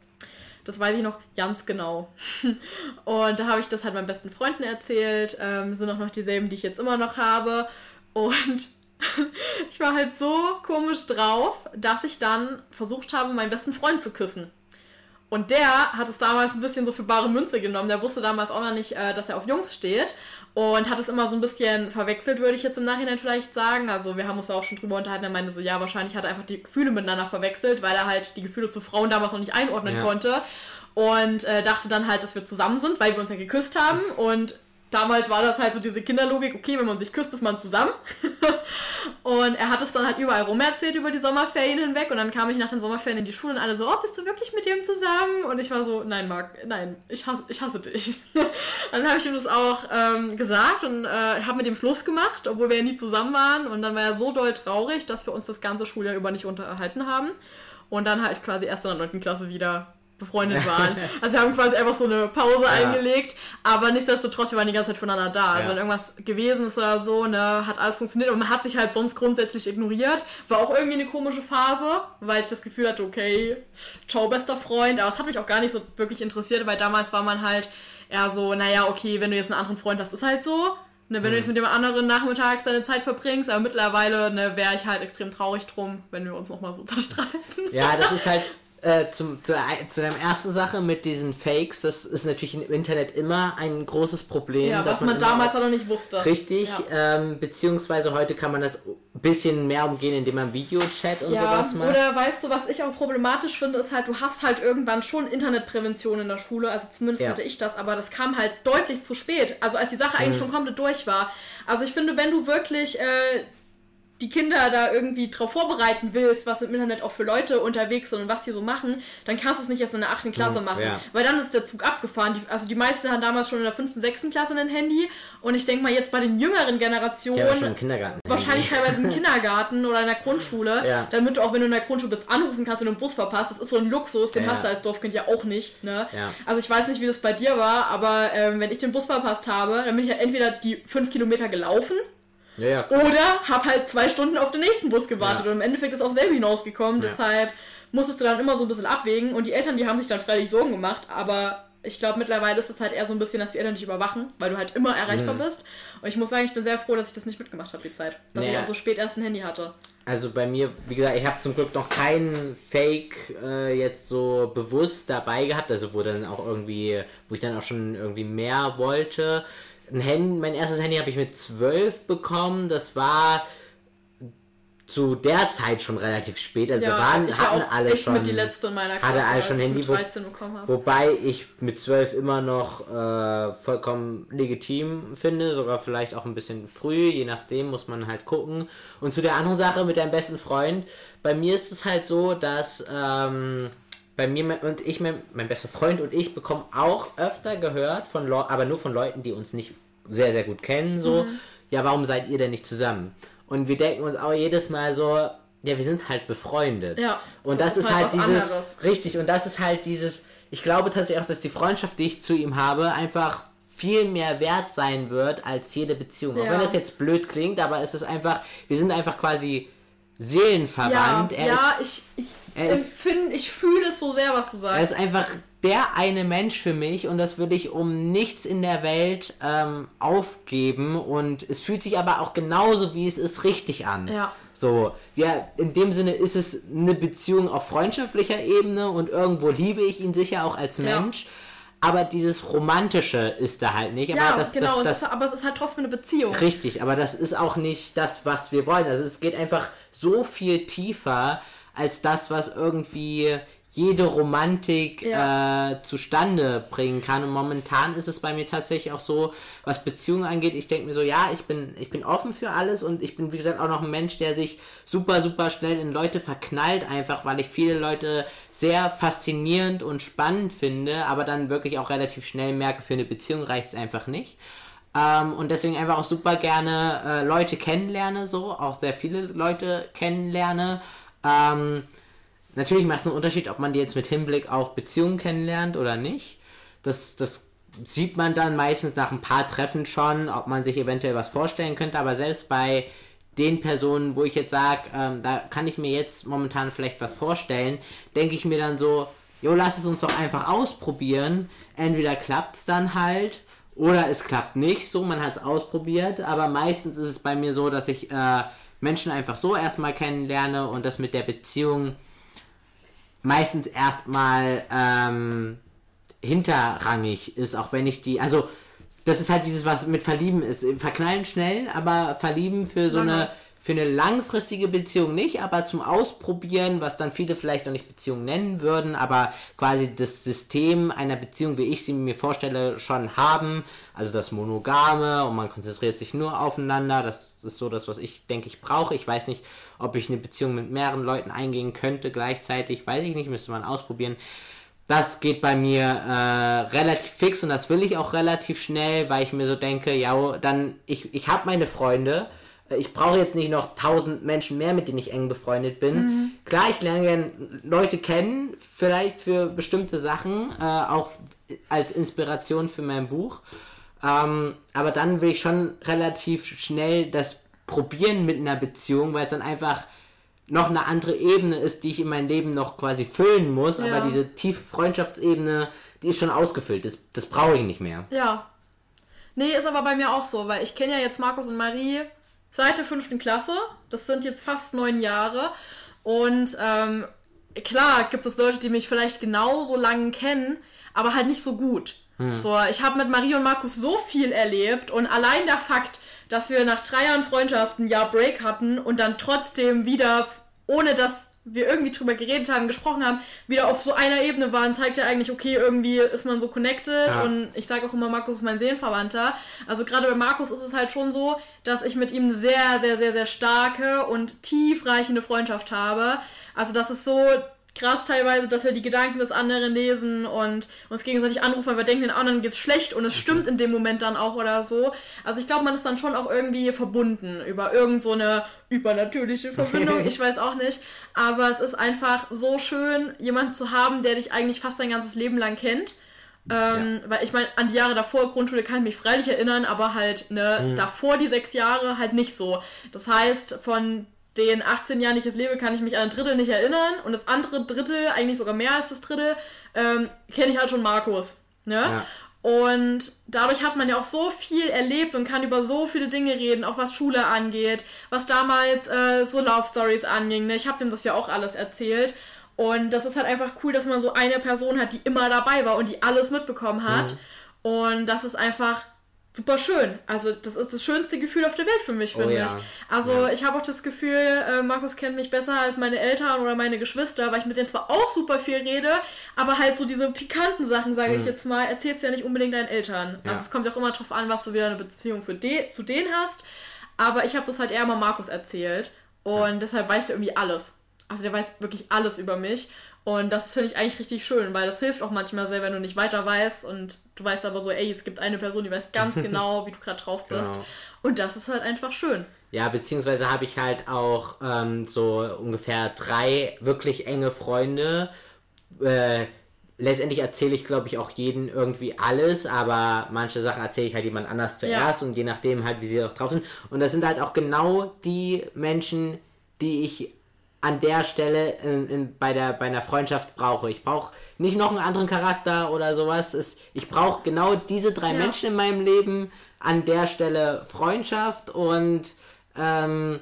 [SPEAKER 2] Das weiß ich noch ganz genau. Und da habe ich das halt meinen besten Freunden erzählt. Ähm, sind auch noch dieselben, die ich jetzt immer noch habe. Und ich war halt so komisch drauf, dass ich dann versucht habe, meinen besten Freund zu küssen. Und der hat es damals ein bisschen so für bare Münze genommen. Der wusste damals auch noch nicht, äh, dass er auf Jungs steht. Und hat es immer so ein bisschen verwechselt, würde ich jetzt im Nachhinein vielleicht sagen. Also wir haben uns da auch schon drüber unterhalten. Er meinte so, ja, wahrscheinlich hat er einfach die Gefühle miteinander verwechselt, weil er halt die Gefühle zu Frauen damals noch nicht einordnen ja. konnte. Und äh, dachte dann halt, dass wir zusammen sind, weil wir uns ja geküsst haben. Und damals war das halt so diese Kinderlogik, okay, wenn man sich küsst, ist man zusammen. und er hat es dann halt überall rum erzählt über die Sommerferien hinweg. Und dann kam ich nach den Sommerferien in die Schule und alle so, oh, bist du wirklich mit dem zusammen? Und ich war so, nein, Marc, nein, ich hasse, ich hasse dich. dann habe ich ihm das auch ähm, gesagt und äh, habe mit ihm Schluss gemacht, obwohl wir ja nie zusammen waren. Und dann war er so doll traurig, dass wir uns das ganze Schuljahr über nicht unterhalten haben. Und dann halt quasi erst in der 9. Klasse wieder befreundet waren. Also wir haben quasi einfach so eine Pause ja. eingelegt, aber nichtsdestotrotz, wir waren die ganze Zeit voneinander da. Also ja. wenn irgendwas gewesen ist oder so, ne, hat alles funktioniert und man hat sich halt sonst grundsätzlich ignoriert. War auch irgendwie eine komische Phase, weil ich das Gefühl hatte, okay, ciao, bester Freund, aber es hat mich auch gar nicht so wirklich interessiert, weil damals war man halt eher so, naja, okay, wenn du jetzt einen anderen Freund hast, ist halt so. Ne, wenn mhm. du jetzt mit dem anderen nachmittags deine Zeit verbringst, aber mittlerweile ne, wäre ich halt extrem traurig drum, wenn wir uns nochmal so zerstreiten.
[SPEAKER 1] Ja, das ist halt, äh, zum, zu, zu der ersten Sache mit diesen Fakes, das ist natürlich im Internet immer ein großes Problem.
[SPEAKER 2] Ja, was man, man damals auch noch nicht wusste.
[SPEAKER 1] Richtig, ja. ähm, beziehungsweise heute kann man das ein bisschen mehr umgehen, indem man Videochat und ja, sowas macht.
[SPEAKER 2] Oder weißt du, was ich auch problematisch finde, ist halt, du hast halt irgendwann schon Internetprävention in der Schule, also zumindest ja. hatte ich das, aber das kam halt deutlich zu spät, also als die Sache eigentlich mhm. schon komplett durch war. Also ich finde, wenn du wirklich... Äh, die Kinder da irgendwie drauf vorbereiten willst, was im Internet auch für Leute unterwegs sind und was sie so machen, dann kannst du es nicht erst in der 8. Klasse machen. Ja. Weil dann ist der Zug abgefahren. Die, also die meisten haben damals schon in der 5., 6. Klasse ein Handy. Und ich denke mal jetzt bei den jüngeren Generationen. Ja, schon im Kindergarten. Wahrscheinlich teilweise im Kindergarten oder in der Grundschule. Ja. Damit du auch, wenn du in der Grundschule bist, anrufen kannst, wenn du einen Bus verpasst. Das ist so ein Luxus, den ja. hast du als Dorfkind ja auch nicht. Ne? Also ich weiß nicht, wie das bei dir war, aber ähm, wenn ich den Bus verpasst habe, dann bin ich ja entweder die 5 Kilometer gelaufen ja, ja. Oder hab halt zwei Stunden auf den nächsten Bus gewartet ja. und im Endeffekt ist auch selber hinausgekommen. Deshalb musstest du dann immer so ein bisschen abwägen und die Eltern, die haben sich dann freilich Sorgen gemacht, aber ich glaube, mittlerweile ist es halt eher so ein bisschen, dass die Eltern dich überwachen, weil du halt immer erreichbar mhm. bist. Und ich muss sagen, ich bin sehr froh, dass ich das nicht mitgemacht habe, die Zeit. Dass naja. ich auch so spät erst ein Handy hatte.
[SPEAKER 1] Also bei mir, wie gesagt, ich habe zum Glück noch keinen Fake äh, jetzt so bewusst dabei gehabt, also wo dann auch irgendwie, wo ich dann auch schon irgendwie mehr wollte ein Handy, mein erstes Handy habe ich mit 12 bekommen. Das war zu der Zeit schon relativ spät. Also ja, waren, ich hatten alle echt schon. Mit die letzte in meiner Klasse, hatte alle schon Handy, wo, wobei ich mit 12 immer noch äh, vollkommen legitim finde, sogar vielleicht auch ein bisschen früh, je nachdem muss man halt gucken. Und zu der anderen Sache mit deinem besten Freund, bei mir ist es halt so, dass ähm, bei mir und ich, mein, mein bester Freund und ich bekommen auch öfter gehört von Leuten, aber nur von Leuten, die uns nicht sehr, sehr gut kennen, so, mhm. ja, warum seid ihr denn nicht zusammen? Und wir denken uns auch jedes Mal so, ja, wir sind halt befreundet. Ja. Und das, das ist, halt, halt dieses, anderes. richtig, und das ist halt dieses, ich glaube tatsächlich auch, dass die Freundschaft, die ich zu ihm habe, einfach viel mehr wert sein wird als jede Beziehung. Ja. Auch wenn das jetzt blöd klingt, aber es ist einfach, wir sind einfach quasi seelenverwandt.
[SPEAKER 2] Ja, ja ist, ich, ich empfinde, ich fühle es so sehr, was du sagst.
[SPEAKER 1] Er ist einfach der eine Mensch für mich und das würde ich um nichts in der Welt ähm, aufgeben und es fühlt sich aber auch genauso wie es ist richtig an. Ja. So, ja, in dem Sinne ist es eine Beziehung auf freundschaftlicher Ebene und irgendwo liebe ich ihn sicher auch als Mensch. Ja. Aber dieses Romantische ist da halt nicht. Aber ja, das,
[SPEAKER 2] genau, das, das, aber es ist halt trotzdem eine Beziehung.
[SPEAKER 1] Richtig, aber das ist auch nicht das, was wir wollen. Also es geht einfach so viel tiefer als das, was irgendwie jede Romantik ja. äh, zustande bringen kann. Und momentan ist es bei mir tatsächlich auch so, was Beziehungen angeht, ich denke mir so, ja, ich bin, ich bin offen für alles und ich bin, wie gesagt, auch noch ein Mensch, der sich super, super schnell in Leute verknallt, einfach weil ich viele Leute sehr faszinierend und spannend finde, aber dann wirklich auch relativ schnell merke, für eine Beziehung reicht es einfach nicht. Ähm, und deswegen einfach auch super gerne äh, Leute kennenlerne, so, auch sehr viele Leute kennenlerne. Ähm, natürlich macht es einen Unterschied, ob man die jetzt mit Hinblick auf Beziehungen kennenlernt oder nicht. Das, das sieht man dann meistens nach ein paar Treffen schon, ob man sich eventuell was vorstellen könnte. Aber selbst bei den Personen, wo ich jetzt sage, ähm, da kann ich mir jetzt momentan vielleicht was vorstellen, denke ich mir dann so, jo, lass es uns doch einfach ausprobieren. Entweder klappt es dann halt oder es klappt nicht, so, man hat es ausprobiert. Aber meistens ist es bei mir so, dass ich äh, Menschen einfach so erstmal kennenlerne und das mit der Beziehung meistens erstmal ähm, hinterrangig ist, auch wenn ich die, also das ist halt dieses, was mit Verlieben ist. Verknallen schnell, aber Verlieben für so eine für eine langfristige Beziehung nicht, aber zum Ausprobieren, was dann viele vielleicht noch nicht Beziehung nennen würden, aber quasi das System einer Beziehung, wie ich sie mir vorstelle, schon haben. Also das Monogame und man konzentriert sich nur aufeinander. Das ist so das, was ich denke, ich brauche. Ich weiß nicht, ob ich eine Beziehung mit mehreren Leuten eingehen könnte gleichzeitig. Weiß ich nicht, müsste man ausprobieren. Das geht bei mir äh, relativ fix und das will ich auch relativ schnell, weil ich mir so denke, ja, dann, ich, ich habe meine Freunde, ich brauche jetzt nicht noch tausend Menschen mehr, mit denen ich eng befreundet bin. Mhm. Klar, ich lerne gerne Leute kennen, vielleicht für bestimmte Sachen, äh, auch als Inspiration für mein Buch. Ähm, aber dann will ich schon relativ schnell das probieren mit einer Beziehung, weil es dann einfach noch eine andere Ebene ist, die ich in meinem Leben noch quasi füllen muss. Ja. Aber diese tiefe Freundschaftsebene, die ist schon ausgefüllt. Das, das brauche ich nicht mehr.
[SPEAKER 2] Ja. Nee, ist aber bei mir auch so, weil ich kenne ja jetzt Markus und Marie seit der fünften Klasse. Das sind jetzt fast neun Jahre. Und ähm, klar gibt es Leute, die mich vielleicht genauso lange kennen, aber halt nicht so gut. Hm. So, ich habe mit Marie und Markus so viel erlebt und allein der Fakt, dass wir nach drei Jahren Freundschaft ein Jahr Break hatten und dann trotzdem wieder, ohne dass wir irgendwie drüber geredet haben, gesprochen haben, wieder auf so einer Ebene waren, zeigt ja eigentlich, okay, irgendwie ist man so connected ja. und ich sage auch immer, Markus ist mein Seelenverwandter. Also gerade bei Markus ist es halt schon so, dass ich mit ihm eine sehr, sehr, sehr, sehr starke und tiefreichende Freundschaft habe. Also das ist so krass teilweise, dass wir die Gedanken des anderen lesen und uns gegenseitig anrufen, weil wir denken, den anderen geht's schlecht und es mhm. stimmt in dem Moment dann auch oder so. Also ich glaube, man ist dann schon auch irgendwie verbunden über irgend so eine übernatürliche Verbindung, ich weiß auch nicht. Aber es ist einfach so schön, jemanden zu haben, der dich eigentlich fast dein ganzes Leben lang kennt. Ähm, ja. Weil ich meine, an die Jahre davor, Grundschule kann ich mich freilich erinnern, aber halt ne, mhm. davor die sechs Jahre halt nicht so. Das heißt, von den 18 Jahren, die ich jetzt lebe, kann ich mich an ein Drittel nicht erinnern. Und das andere Drittel, eigentlich sogar mehr als das Drittel, ähm, kenne ich halt schon Markus. Ne? Ja. Und dadurch hat man ja auch so viel erlebt und kann über so viele Dinge reden, auch was Schule angeht, was damals äh, so Love Stories anging. Ne? Ich habe dem das ja auch alles erzählt. Und das ist halt einfach cool, dass man so eine Person hat, die immer dabei war und die alles mitbekommen hat. Mhm. Und das ist einfach super schön. Also das ist das schönste Gefühl auf der Welt für mich, finde oh, ja. ich. Also ja. ich habe auch das Gefühl, äh, Markus kennt mich besser als meine Eltern oder meine Geschwister, weil ich mit denen zwar auch super viel rede, aber halt so diese pikanten Sachen, sage mhm. ich jetzt mal, erzählst du ja nicht unbedingt deinen Eltern. Ja. Also es kommt auch immer drauf an, was du wieder eine Beziehung für de zu denen hast. Aber ich habe das halt eher mal Markus erzählt und deshalb weiß er irgendwie alles. Also der weiß wirklich alles über mich. Und das finde ich eigentlich richtig schön, weil das hilft auch manchmal sehr, wenn du nicht weiter weißt und du weißt aber so, ey, es gibt eine Person, die weiß ganz genau, wie du gerade drauf bist. Genau. Und das ist halt einfach schön.
[SPEAKER 1] Ja, beziehungsweise habe ich halt auch ähm, so ungefähr drei wirklich enge Freunde. Äh, letztendlich erzähle ich, glaube ich, auch jeden irgendwie alles, aber manche Sachen erzähle ich halt jemand anders zuerst ja. und je nachdem halt, wie sie auch drauf sind. Und das sind halt auch genau die Menschen, die ich an der Stelle in, in, bei, der, bei einer Freundschaft brauche. Ich brauche nicht noch einen anderen Charakter oder sowas. Es, ich brauche genau diese drei ja. Menschen in meinem Leben. An der Stelle Freundschaft und ähm,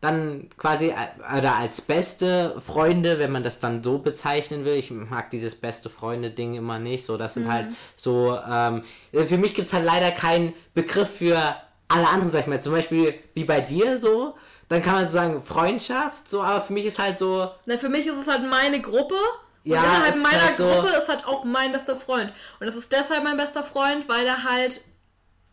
[SPEAKER 1] dann quasi äh, oder als beste Freunde, wenn man das dann so bezeichnen will. Ich mag dieses beste Freunde-Ding immer nicht. So, das sind mhm. halt so. Ähm, für mich gibt es halt leider keinen Begriff für alle anderen, sag ich mal. Zum Beispiel wie bei dir so dann kann man so sagen Freundschaft, so, aber für mich ist halt so.
[SPEAKER 2] Na, für mich ist es halt meine Gruppe. Und ja, innerhalb meiner halt Gruppe so ist halt auch mein bester Freund. Und das ist deshalb mein bester Freund, weil er halt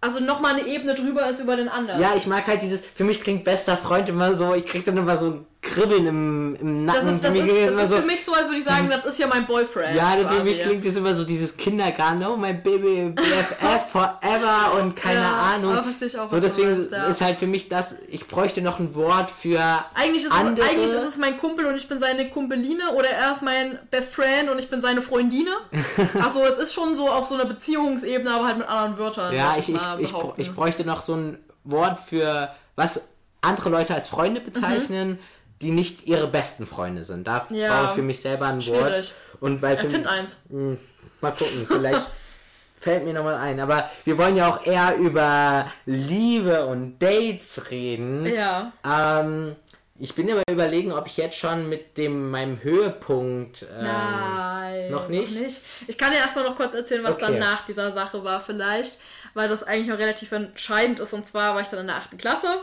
[SPEAKER 2] also nochmal eine Ebene drüber ist über den anderen.
[SPEAKER 1] Ja, ich mag halt dieses, für mich klingt bester Freund immer so, ich krieg dann immer so ein Kribbeln im, im Nacken.
[SPEAKER 2] Das ist, das ist, das ist so, für mich so, als würde ich sagen, dieses, das ist ja mein Boyfriend.
[SPEAKER 1] Ja, für mich klingt das immer so dieses Kindergarten, oh mein Baby, BFF forever und keine ja, Ahnung. Aber verstehe ich auch. So, deswegen meinst, ja. ist halt für mich das, ich bräuchte noch ein Wort für
[SPEAKER 2] eigentlich ist andere. Es, eigentlich ist es mein Kumpel und ich bin seine Kumpeline oder er ist mein Best Friend und ich bin seine Freundine. also es ist schon so auf so einer Beziehungsebene, aber halt mit anderen Wörtern.
[SPEAKER 1] Ja, ich, ich, ich, ich, bräuchte noch so ein Wort für was andere Leute als Freunde bezeichnen. Mhm die nicht ihre besten Freunde sind. Da ja, brauche ich für mich selber ein schwierig. Wort. Und weil für
[SPEAKER 2] Erfind eins.
[SPEAKER 1] Mh, hm, mal gucken, vielleicht fällt mir nochmal ein. Aber wir wollen ja auch eher über Liebe und Dates reden.
[SPEAKER 2] Ja.
[SPEAKER 1] Ähm, ich bin aber überlegen, ob ich jetzt schon mit dem meinem Höhepunkt
[SPEAKER 2] ähm, Nein, noch nicht? noch nicht. Ich kann dir erstmal noch kurz erzählen, was okay. dann nach dieser Sache war vielleicht, weil das eigentlich auch relativ entscheidend ist. Und zwar war ich dann in der 8. Klasse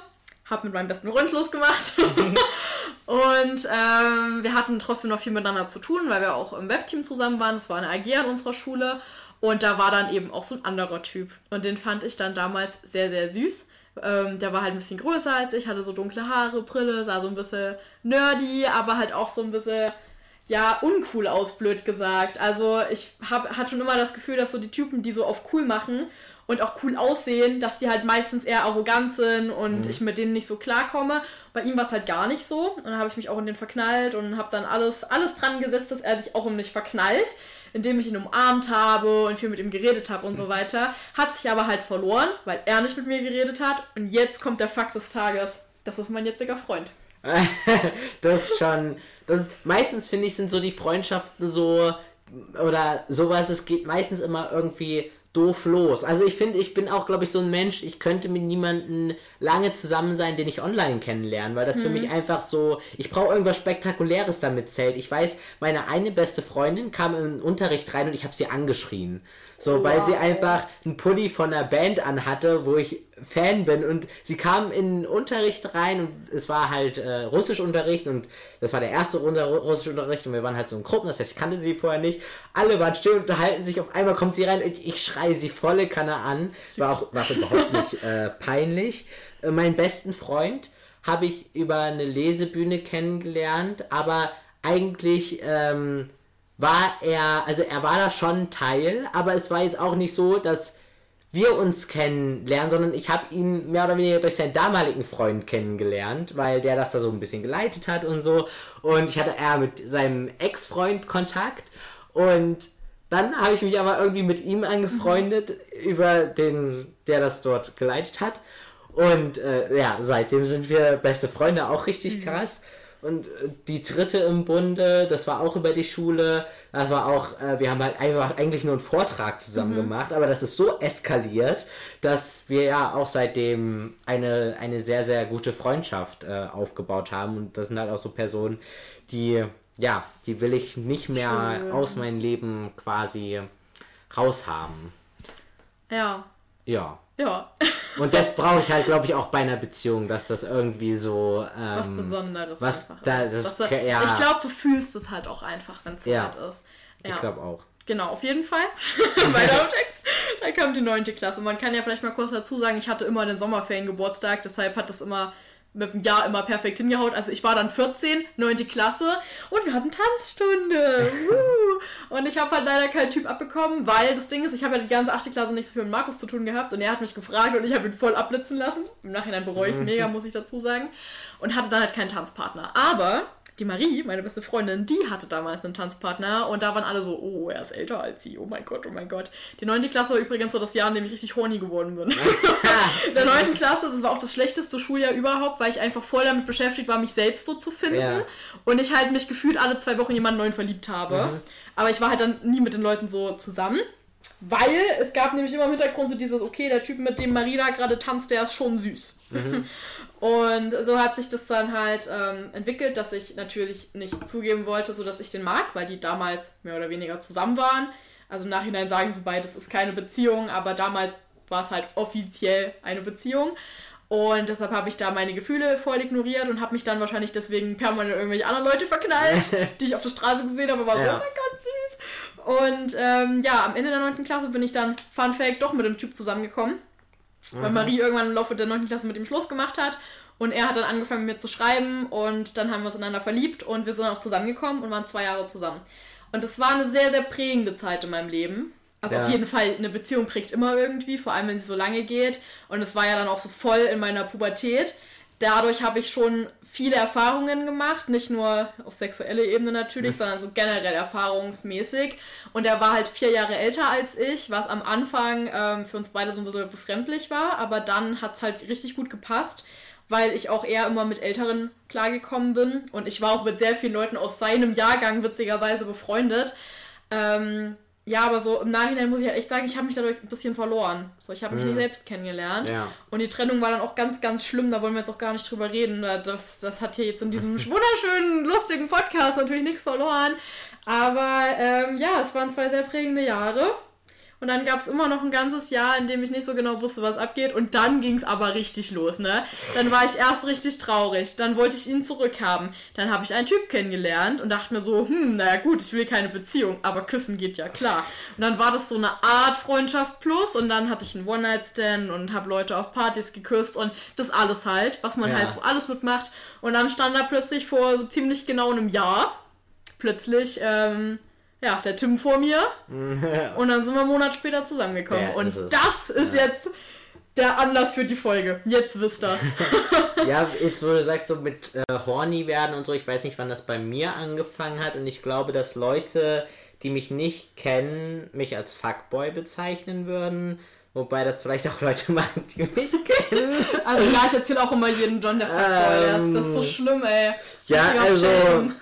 [SPEAKER 2] habe mit meinem besten Freund Schluss gemacht. und ähm, wir hatten trotzdem noch viel miteinander zu tun, weil wir auch im Webteam zusammen waren. Das war eine AG an unserer Schule. Und da war dann eben auch so ein anderer Typ. Und den fand ich dann damals sehr, sehr süß. Ähm, der war halt ein bisschen größer als ich, hatte so dunkle Haare, Brille, sah so ein bisschen nerdy, aber halt auch so ein bisschen, ja, uncool aus, blöd gesagt. Also ich hab, hatte schon immer das Gefühl, dass so die Typen, die so auf cool machen und auch cool aussehen, dass die halt meistens eher arrogant sind und mhm. ich mit denen nicht so klarkomme. Bei ihm war es halt gar nicht so. Und dann habe ich mich auch in den verknallt und habe dann alles, alles dran gesetzt, dass er sich auch in mich verknallt, indem ich ihn umarmt habe und viel mit ihm geredet habe und so weiter. Hat sich aber halt verloren, weil er nicht mit mir geredet hat. Und jetzt kommt der Fakt des Tages. Das ist mein jetziger Freund.
[SPEAKER 1] das ist schon. Das ist, meistens finde ich, sind so die Freundschaften so. Oder sowas, es geht meistens immer irgendwie doof los. Also ich finde, ich bin auch, glaube ich, so ein Mensch, ich könnte mit niemandem lange zusammen sein, den ich online kennenlerne, weil das mhm. für mich einfach so, ich brauche irgendwas Spektakuläres damit zählt. Ich weiß, meine eine beste Freundin kam in den Unterricht rein und ich habe sie angeschrien. So, wow. weil sie einfach einen Pulli von einer Band anhatte, wo ich Fan bin. Und sie kam in den Unterricht rein und es war halt äh, Russischunterricht und das war der erste Runde Russischunterricht und wir waren halt so in Gruppen, das heißt, ich kannte sie vorher nicht. Alle waren still und unterhalten sich, auf einmal kommt sie rein und ich schreie sie volle Kanne an. War auch war überhaupt nicht äh, peinlich. Äh, meinen besten Freund habe ich über eine Lesebühne kennengelernt, aber eigentlich ähm, war er, also er war da schon Teil, aber es war jetzt auch nicht so, dass wir uns kennenlernen, sondern ich habe ihn mehr oder weniger durch seinen damaligen Freund kennengelernt, weil der das da so ein bisschen geleitet hat und so. Und ich hatte eher mit seinem Ex-Freund Kontakt und dann habe ich mich aber irgendwie mit ihm angefreundet mhm. über den, der das dort geleitet hat. Und äh, ja, seitdem sind wir beste Freunde, auch richtig krass. Und äh, die dritte im Bunde, das war auch über die Schule. Das war auch, äh, wir haben halt einfach eigentlich nur einen Vortrag zusammen mhm. gemacht, aber das ist so eskaliert, dass wir ja auch seitdem eine, eine sehr, sehr gute Freundschaft äh, aufgebaut haben. Und das sind halt auch so Personen, die, ja, die will ich nicht mehr Schön. aus meinem Leben quasi raushaben.
[SPEAKER 2] Ja.
[SPEAKER 1] Ja.
[SPEAKER 2] Ja.
[SPEAKER 1] Und das brauche ich halt, glaube ich, auch bei einer Beziehung, dass das irgendwie so. Ähm,
[SPEAKER 2] was Besonderes
[SPEAKER 1] was einfach da, ist. Das,
[SPEAKER 2] ja. Ich glaube, du fühlst es halt auch einfach, wenn es
[SPEAKER 1] ja.
[SPEAKER 2] hart ist.
[SPEAKER 1] Ja. Ich glaube auch.
[SPEAKER 2] Genau, auf jeden Fall. Weiter im Text. Da kam die neunte Klasse. Man kann ja vielleicht mal kurz dazu sagen, ich hatte immer den Sommerferiengeburtstag, deshalb hat das immer mit dem Jahr immer perfekt hingehaut. Also ich war dann 14, 9. Klasse und wir hatten Tanzstunde. und ich habe halt leider keinen Typ abbekommen, weil das Ding ist, ich habe ja die ganze 8. Klasse nicht so viel mit Markus zu tun gehabt und er hat mich gefragt und ich habe ihn voll abblitzen lassen. Im Nachhinein bereue ich es mega, muss ich dazu sagen. Und hatte dann halt keinen Tanzpartner. Aber die Marie, meine beste Freundin, die hatte damals einen Tanzpartner und da waren alle so, oh, er ist älter als sie, oh mein Gott, oh mein Gott. Die 9. Klasse war übrigens so das Jahr, in dem ich richtig horny geworden bin. in der 9. Klasse, das war auch das schlechteste Schuljahr überhaupt, weil ich einfach voll damit beschäftigt war, mich selbst so zu finden ja. und ich halt mich gefühlt alle zwei Wochen jemanden neuen verliebt habe. Mhm. Aber ich war halt dann nie mit den Leuten so zusammen. Weil es gab nämlich immer im Hintergrund so dieses, okay, der Typ, mit dem Marina gerade tanzt, der ist schon süß. Mhm. Und so hat sich das dann halt ähm, entwickelt, dass ich natürlich nicht zugeben wollte, so dass ich den mag, weil die damals mehr oder weniger zusammen waren. Also im Nachhinein sagen sie beide, es ist keine Beziehung, aber damals war es halt offiziell eine Beziehung. Und deshalb habe ich da meine Gefühle voll ignoriert und habe mich dann wahrscheinlich deswegen permanent irgendwelche anderen Leute verknallt, die ich auf der Straße gesehen habe, war so, ja. oh mein Gott, süß. Und ähm, ja, am Ende der 9. Klasse bin ich dann, Fun Fact, doch mit dem Typ zusammengekommen. Weil mhm. Marie irgendwann im Laufe der 9. Klasse mit ihm Schluss gemacht hat. Und er hat dann angefangen mit mir zu schreiben und dann haben wir uns ineinander verliebt und wir sind auch zusammengekommen und waren zwei Jahre zusammen. Und das war eine sehr, sehr prägende Zeit in meinem Leben. Also ja. auf jeden Fall, eine Beziehung prägt immer irgendwie, vor allem wenn sie so lange geht. Und es war ja dann auch so voll in meiner Pubertät. Dadurch habe ich schon viele Erfahrungen gemacht, nicht nur auf sexuelle Ebene natürlich, mhm. sondern so generell erfahrungsmäßig. Und er war halt vier Jahre älter als ich, was am Anfang ähm, für uns beide so ein bisschen befremdlich war, aber dann hat es halt richtig gut gepasst, weil ich auch eher immer mit Älteren klargekommen bin und ich war auch mit sehr vielen Leuten aus seinem Jahrgang witzigerweise befreundet. Ähm, ja, aber so im Nachhinein muss ich halt echt sagen, ich habe mich dadurch ein bisschen verloren. So, ich habe mich mhm. nie selbst kennengelernt.
[SPEAKER 1] Ja.
[SPEAKER 2] Und die Trennung war dann auch ganz, ganz schlimm. Da wollen wir jetzt auch gar nicht drüber reden. Das, das hat hier jetzt in diesem wunderschönen, lustigen Podcast natürlich nichts verloren. Aber ähm, ja, es waren zwei sehr prägende Jahre. Und dann gab es immer noch ein ganzes Jahr, in dem ich nicht so genau wusste, was abgeht. Und dann ging es aber richtig los, ne? Dann war ich erst richtig traurig. Dann wollte ich ihn zurückhaben. Dann habe ich einen Typ kennengelernt und dachte mir so, hm, naja gut, ich will keine Beziehung, aber küssen geht ja klar. Und dann war das so eine Art Freundschaft plus und dann hatte ich einen One-Night-Stand und habe Leute auf Partys geküsst und das alles halt, was man ja. halt so alles mitmacht. Und dann stand da plötzlich vor so ziemlich genau einem Jahr plötzlich, ähm, ja, der Tim vor mir. und dann sind wir einen Monat später zusammengekommen. Ja, und ist das ist ja. jetzt der Anlass für die Folge. Jetzt wisst ihr.
[SPEAKER 1] ja, jetzt wo du sagst, so mit äh, horny werden und so, ich weiß nicht, wann das bei mir angefangen hat. Und ich glaube, dass Leute, die mich nicht kennen, mich als Fuckboy bezeichnen würden. Wobei das vielleicht auch Leute machen, die mich kennen.
[SPEAKER 2] Also ja, ich erzähle auch immer jeden John der Fuckboy. Ähm, das ist so schlimm, ey.
[SPEAKER 1] Ja, also,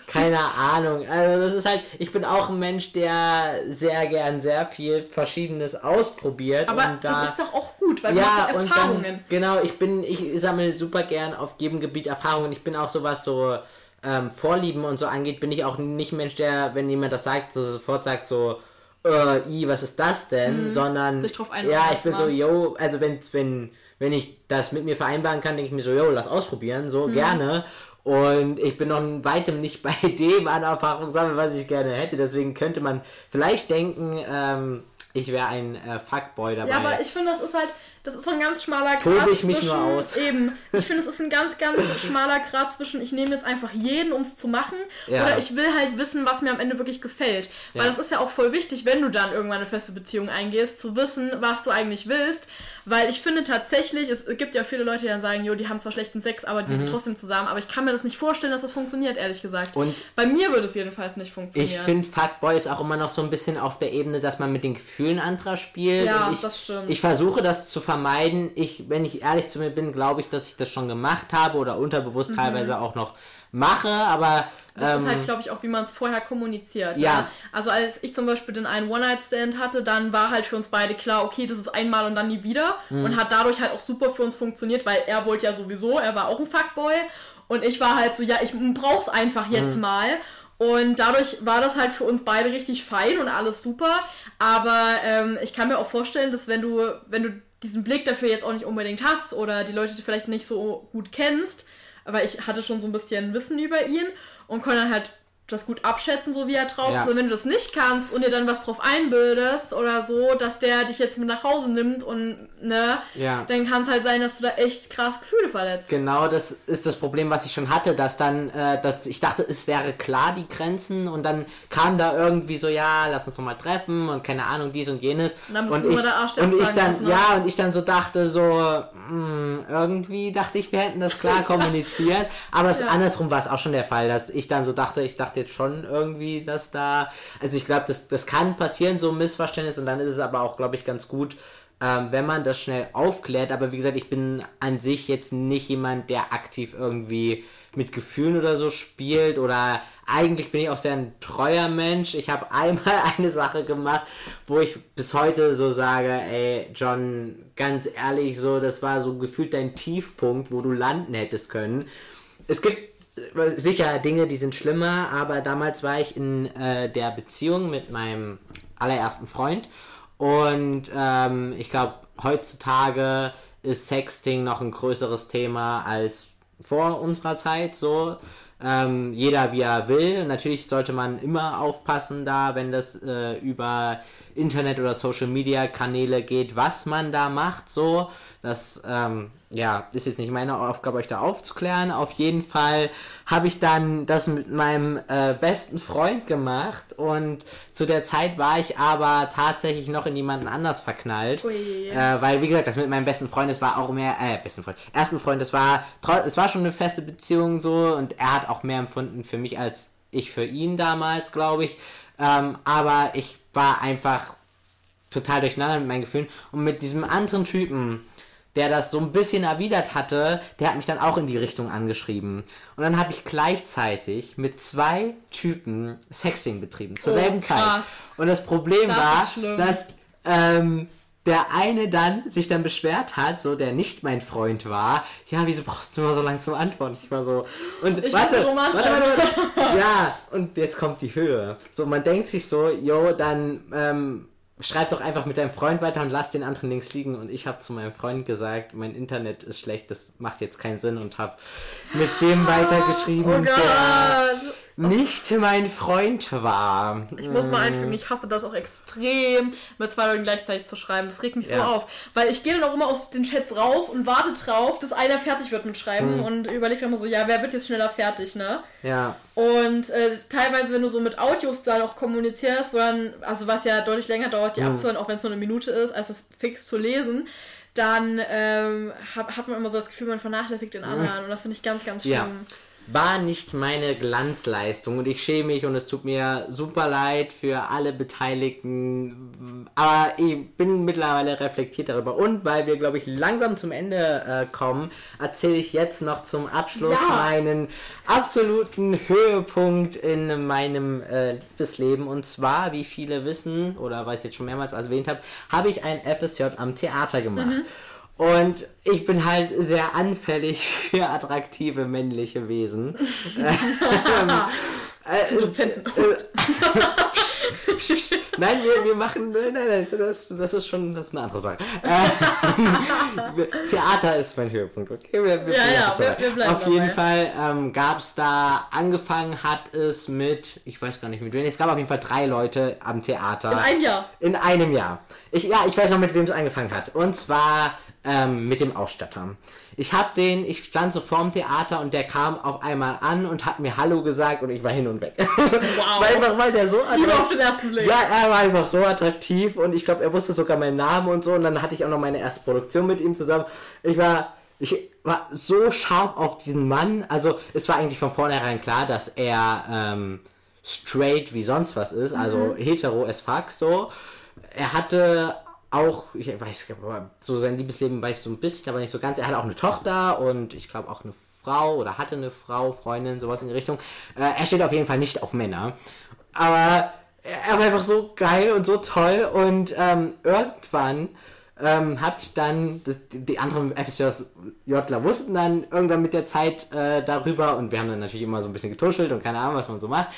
[SPEAKER 1] keine Ahnung. Also das ist halt, ich bin auch ein Mensch, der sehr gern sehr viel Verschiedenes ausprobiert.
[SPEAKER 2] Aber
[SPEAKER 1] und
[SPEAKER 2] das
[SPEAKER 1] da,
[SPEAKER 2] ist doch auch gut, weil
[SPEAKER 1] ja,
[SPEAKER 2] du hast ja Erfahrungen. Dann,
[SPEAKER 1] genau, ich bin, ich sammle super gern auf jedem Gebiet Erfahrungen. Ich bin auch sowas so ähm, Vorlieben und so angeht, bin ich auch nicht ein Mensch, der, wenn jemand das sagt, so sofort sagt so, äh, i, was ist das denn? Mhm. Sondern,
[SPEAKER 2] Sich drauf
[SPEAKER 1] ja, ich bin so, yo, also wenn, wenn, wenn ich das mit mir vereinbaren kann, denke ich mir so, yo, lass ausprobieren, so, mhm. gerne. Und ich bin noch weitem nicht bei dem an Erfahrung sammeln, was ich gerne hätte. Deswegen könnte man vielleicht denken, ähm, ich wäre ein äh, Fuckboy dabei.
[SPEAKER 2] Ja, aber ich finde, das ist halt, das ist so ein ganz schmaler Grad
[SPEAKER 1] ich mich zwischen, nur aus.
[SPEAKER 2] eben, ich finde, es ist ein ganz, ganz schmaler Grad zwischen, ich nehme jetzt einfach jeden, um es zu machen, ja. oder ich will halt wissen, was mir am Ende wirklich gefällt. Weil ja. das ist ja auch voll wichtig, wenn du dann irgendwann eine feste Beziehung eingehst, zu wissen, was du eigentlich willst. Weil ich finde tatsächlich, es gibt ja viele Leute, die dann sagen, jo, die haben zwar schlechten Sex, aber die mhm. sind trotzdem zusammen. Aber ich kann mir das nicht vorstellen, dass das funktioniert, ehrlich gesagt. Und bei mir würde es jedenfalls nicht funktionieren.
[SPEAKER 1] Ich finde, Fuckboy ist auch immer noch so ein bisschen auf der Ebene, dass man mit den Gefühlen anderer spielt.
[SPEAKER 2] Ja,
[SPEAKER 1] ich,
[SPEAKER 2] das stimmt.
[SPEAKER 1] Ich versuche das zu vermeiden. Ich, wenn ich ehrlich zu mir bin, glaube ich, dass ich das schon gemacht habe oder unterbewusst mhm. teilweise auch noch mache, aber.
[SPEAKER 2] Das ähm, ist halt, glaube ich, auch, wie man es vorher kommuniziert. Ja. ja. Also als ich zum Beispiel den einen One-Night-Stand hatte, dann war halt für uns beide klar, okay, das ist einmal und dann nie wieder. Mhm. Und hat dadurch halt auch super für uns funktioniert, weil er wollte ja sowieso, er war auch ein Fuckboy. Und ich war halt so, ja, ich brauch's einfach jetzt mhm. mal. Und dadurch war das halt für uns beide richtig fein und alles super. Aber ähm, ich kann mir auch vorstellen, dass wenn du, wenn du diesen Blick dafür jetzt auch nicht unbedingt hast oder die Leute vielleicht nicht so gut kennst, aber ich hatte schon so ein bisschen Wissen über ihn und konnte dann halt das gut abschätzen, so wie er drauf ja. ist. Und wenn du das nicht kannst und dir dann was drauf einbildest oder so, dass der dich jetzt mit nach Hause nimmt und, ne,
[SPEAKER 1] ja.
[SPEAKER 2] dann kann es halt sein, dass du da echt krass Gefühle verletzt.
[SPEAKER 1] Genau, das ist das Problem, was ich schon hatte, dass dann, äh, dass ich dachte, es wäre klar, die Grenzen und dann kam da irgendwie so, ja, lass uns doch mal treffen und keine Ahnung, dies und jenes.
[SPEAKER 2] Und dann
[SPEAKER 1] bist
[SPEAKER 2] und
[SPEAKER 1] du
[SPEAKER 2] ich, der Arsch,
[SPEAKER 1] und ich dann, lassen, ne? ja, und ich dann so dachte so, mh, hm, irgendwie dachte ich, wir hätten das klar kommuniziert, aber ja. andersrum war es auch schon der Fall, dass ich dann so dachte, ich dachte jetzt schon irgendwie, dass da, also ich glaube, das, das kann passieren, so ein Missverständnis und dann ist es aber auch, glaube ich, ganz gut, ähm, wenn man das schnell aufklärt. Aber wie gesagt, ich bin an sich jetzt nicht jemand, der aktiv irgendwie mit Gefühlen oder so spielt oder eigentlich bin ich auch sehr ein treuer Mensch. Ich habe einmal eine Sache gemacht, wo ich bis heute so sage, ey, John, ganz ehrlich, so, das war so gefühlt dein Tiefpunkt, wo du landen hättest können. Es gibt sicher Dinge, die sind schlimmer, aber damals war ich in äh, der Beziehung mit meinem allerersten Freund und ähm, ich glaube, heutzutage ist Sexting noch ein größeres Thema als vor unserer Zeit so. Ähm, jeder wie er will. Natürlich sollte man immer aufpassen da, wenn das äh, über Internet oder Social Media Kanäle geht, was man da macht. So, das ähm, ja, ist jetzt nicht meine Aufgabe, euch da aufzuklären. Auf jeden Fall habe ich dann das mit meinem äh, besten Freund gemacht und zu der Zeit war ich aber tatsächlich noch in jemanden anders verknallt. Äh, weil, wie gesagt, das mit meinem besten Freund, das war auch mehr, äh, besten Freund, ersten Freund, das war, es war schon eine feste Beziehung so und er hat auch mehr empfunden für mich als ich für ihn damals, glaube ich. Ähm, aber ich war einfach total durcheinander mit meinen Gefühlen und mit diesem anderen Typen, der das so ein bisschen erwidert hatte, der hat mich dann auch in die Richtung angeschrieben. Und dann habe ich gleichzeitig mit zwei Typen Sexting betrieben, zur oh, selben Zeit. Krass. Und das Problem das war, dass ähm, der eine dann sich dann beschwert hat, so der nicht mein Freund war, ja, wieso brauchst du immer so lange zum Antworten? Ich war so, und
[SPEAKER 2] ich
[SPEAKER 1] warte,
[SPEAKER 2] so
[SPEAKER 1] warte, warte, warte, ja, und jetzt kommt die Höhe. So, man denkt sich so, yo, dann ähm, schreib doch einfach mit deinem Freund weiter und lass den anderen links liegen. Und ich habe zu meinem Freund gesagt, mein Internet ist schlecht, das macht jetzt keinen Sinn und habe mit dem weitergeschrieben,
[SPEAKER 2] oh der
[SPEAKER 1] nicht mein Freund war.
[SPEAKER 2] Ich muss mal einfügen, ich hasse das auch extrem, mit zwei Leuten gleichzeitig zu schreiben. Das regt mich ja. so auf. Weil ich gehe dann auch immer aus den Chats raus und warte drauf, dass einer fertig wird mit Schreiben hm. und überlege dann immer so, ja, wer wird jetzt schneller fertig, ne?
[SPEAKER 1] Ja.
[SPEAKER 2] Und äh, teilweise, wenn du so mit Audios da noch kommunizierst, wo dann, also was ja deutlich länger dauert, die hm. abzuhören, auch wenn es nur eine Minute ist, als das fix zu lesen, dann ähm, hat, hat man immer so das Gefühl, man vernachlässigt den hm. anderen. Und das finde ich ganz, ganz schlimm.
[SPEAKER 1] Ja war nicht meine Glanzleistung und ich schäme mich und es tut mir super leid für alle Beteiligten, aber ich bin mittlerweile reflektiert darüber und weil wir, glaube ich, langsam zum Ende äh, kommen, erzähle ich jetzt noch zum Abschluss ja. meinen absoluten Höhepunkt in meinem äh, Liebesleben und zwar, wie viele wissen oder weil ich jetzt schon mehrmals erwähnt habe, habe ich ein FSJ am Theater gemacht. Mhm. Und ich bin halt sehr anfällig für attraktive männliche Wesen. ähm, äh, äh, nein, wir, wir machen, nein, nein, das, das ist schon das ist eine andere Sache. Äh, Theater ist mein Höhepunkt, okay? Wir, wir
[SPEAKER 2] ja, ja, wir, wir bleiben
[SPEAKER 1] Auf jeden Fall ähm, gab es da, angefangen hat es mit, ich weiß gar nicht mit wem, es gab auf jeden Fall drei Leute am Theater.
[SPEAKER 2] In einem Jahr?
[SPEAKER 1] In einem Jahr. Ich, ja, ich weiß noch, mit wem es angefangen hat. Und zwar ähm, mit dem Ausstatter. Ich hab den, ich stand so vorm Theater und der kam auf einmal an und hat mir Hallo gesagt und ich war hin und weg. Wow. weil einfach, weil der so
[SPEAKER 2] attraktiv auf den ersten Blick.
[SPEAKER 1] Ja, er war einfach so attraktiv und ich glaube, er wusste sogar meinen Namen und so und dann hatte ich auch noch meine erste Produktion mit ihm zusammen. Ich war, ich war so scharf auf diesen Mann. Also es war eigentlich von vornherein klar, dass er ähm, straight wie sonst was ist, also mhm. hetero as fuck so. Er hatte auch, ich weiß, so sein Liebesleben weiß ich so ein bisschen, aber nicht so ganz. Er hat auch eine Tochter und ich glaube auch eine Frau oder hatte eine Frau, Freundin, sowas in die Richtung. Äh, er steht auf jeden Fall nicht auf Männer. Aber er war einfach so geil und so toll und ähm, irgendwann ähm, habe ich dann, das, die anderen FSJler wussten dann irgendwann mit der Zeit äh, darüber und wir haben dann natürlich immer so ein bisschen getuschelt und keine Ahnung, was man so macht.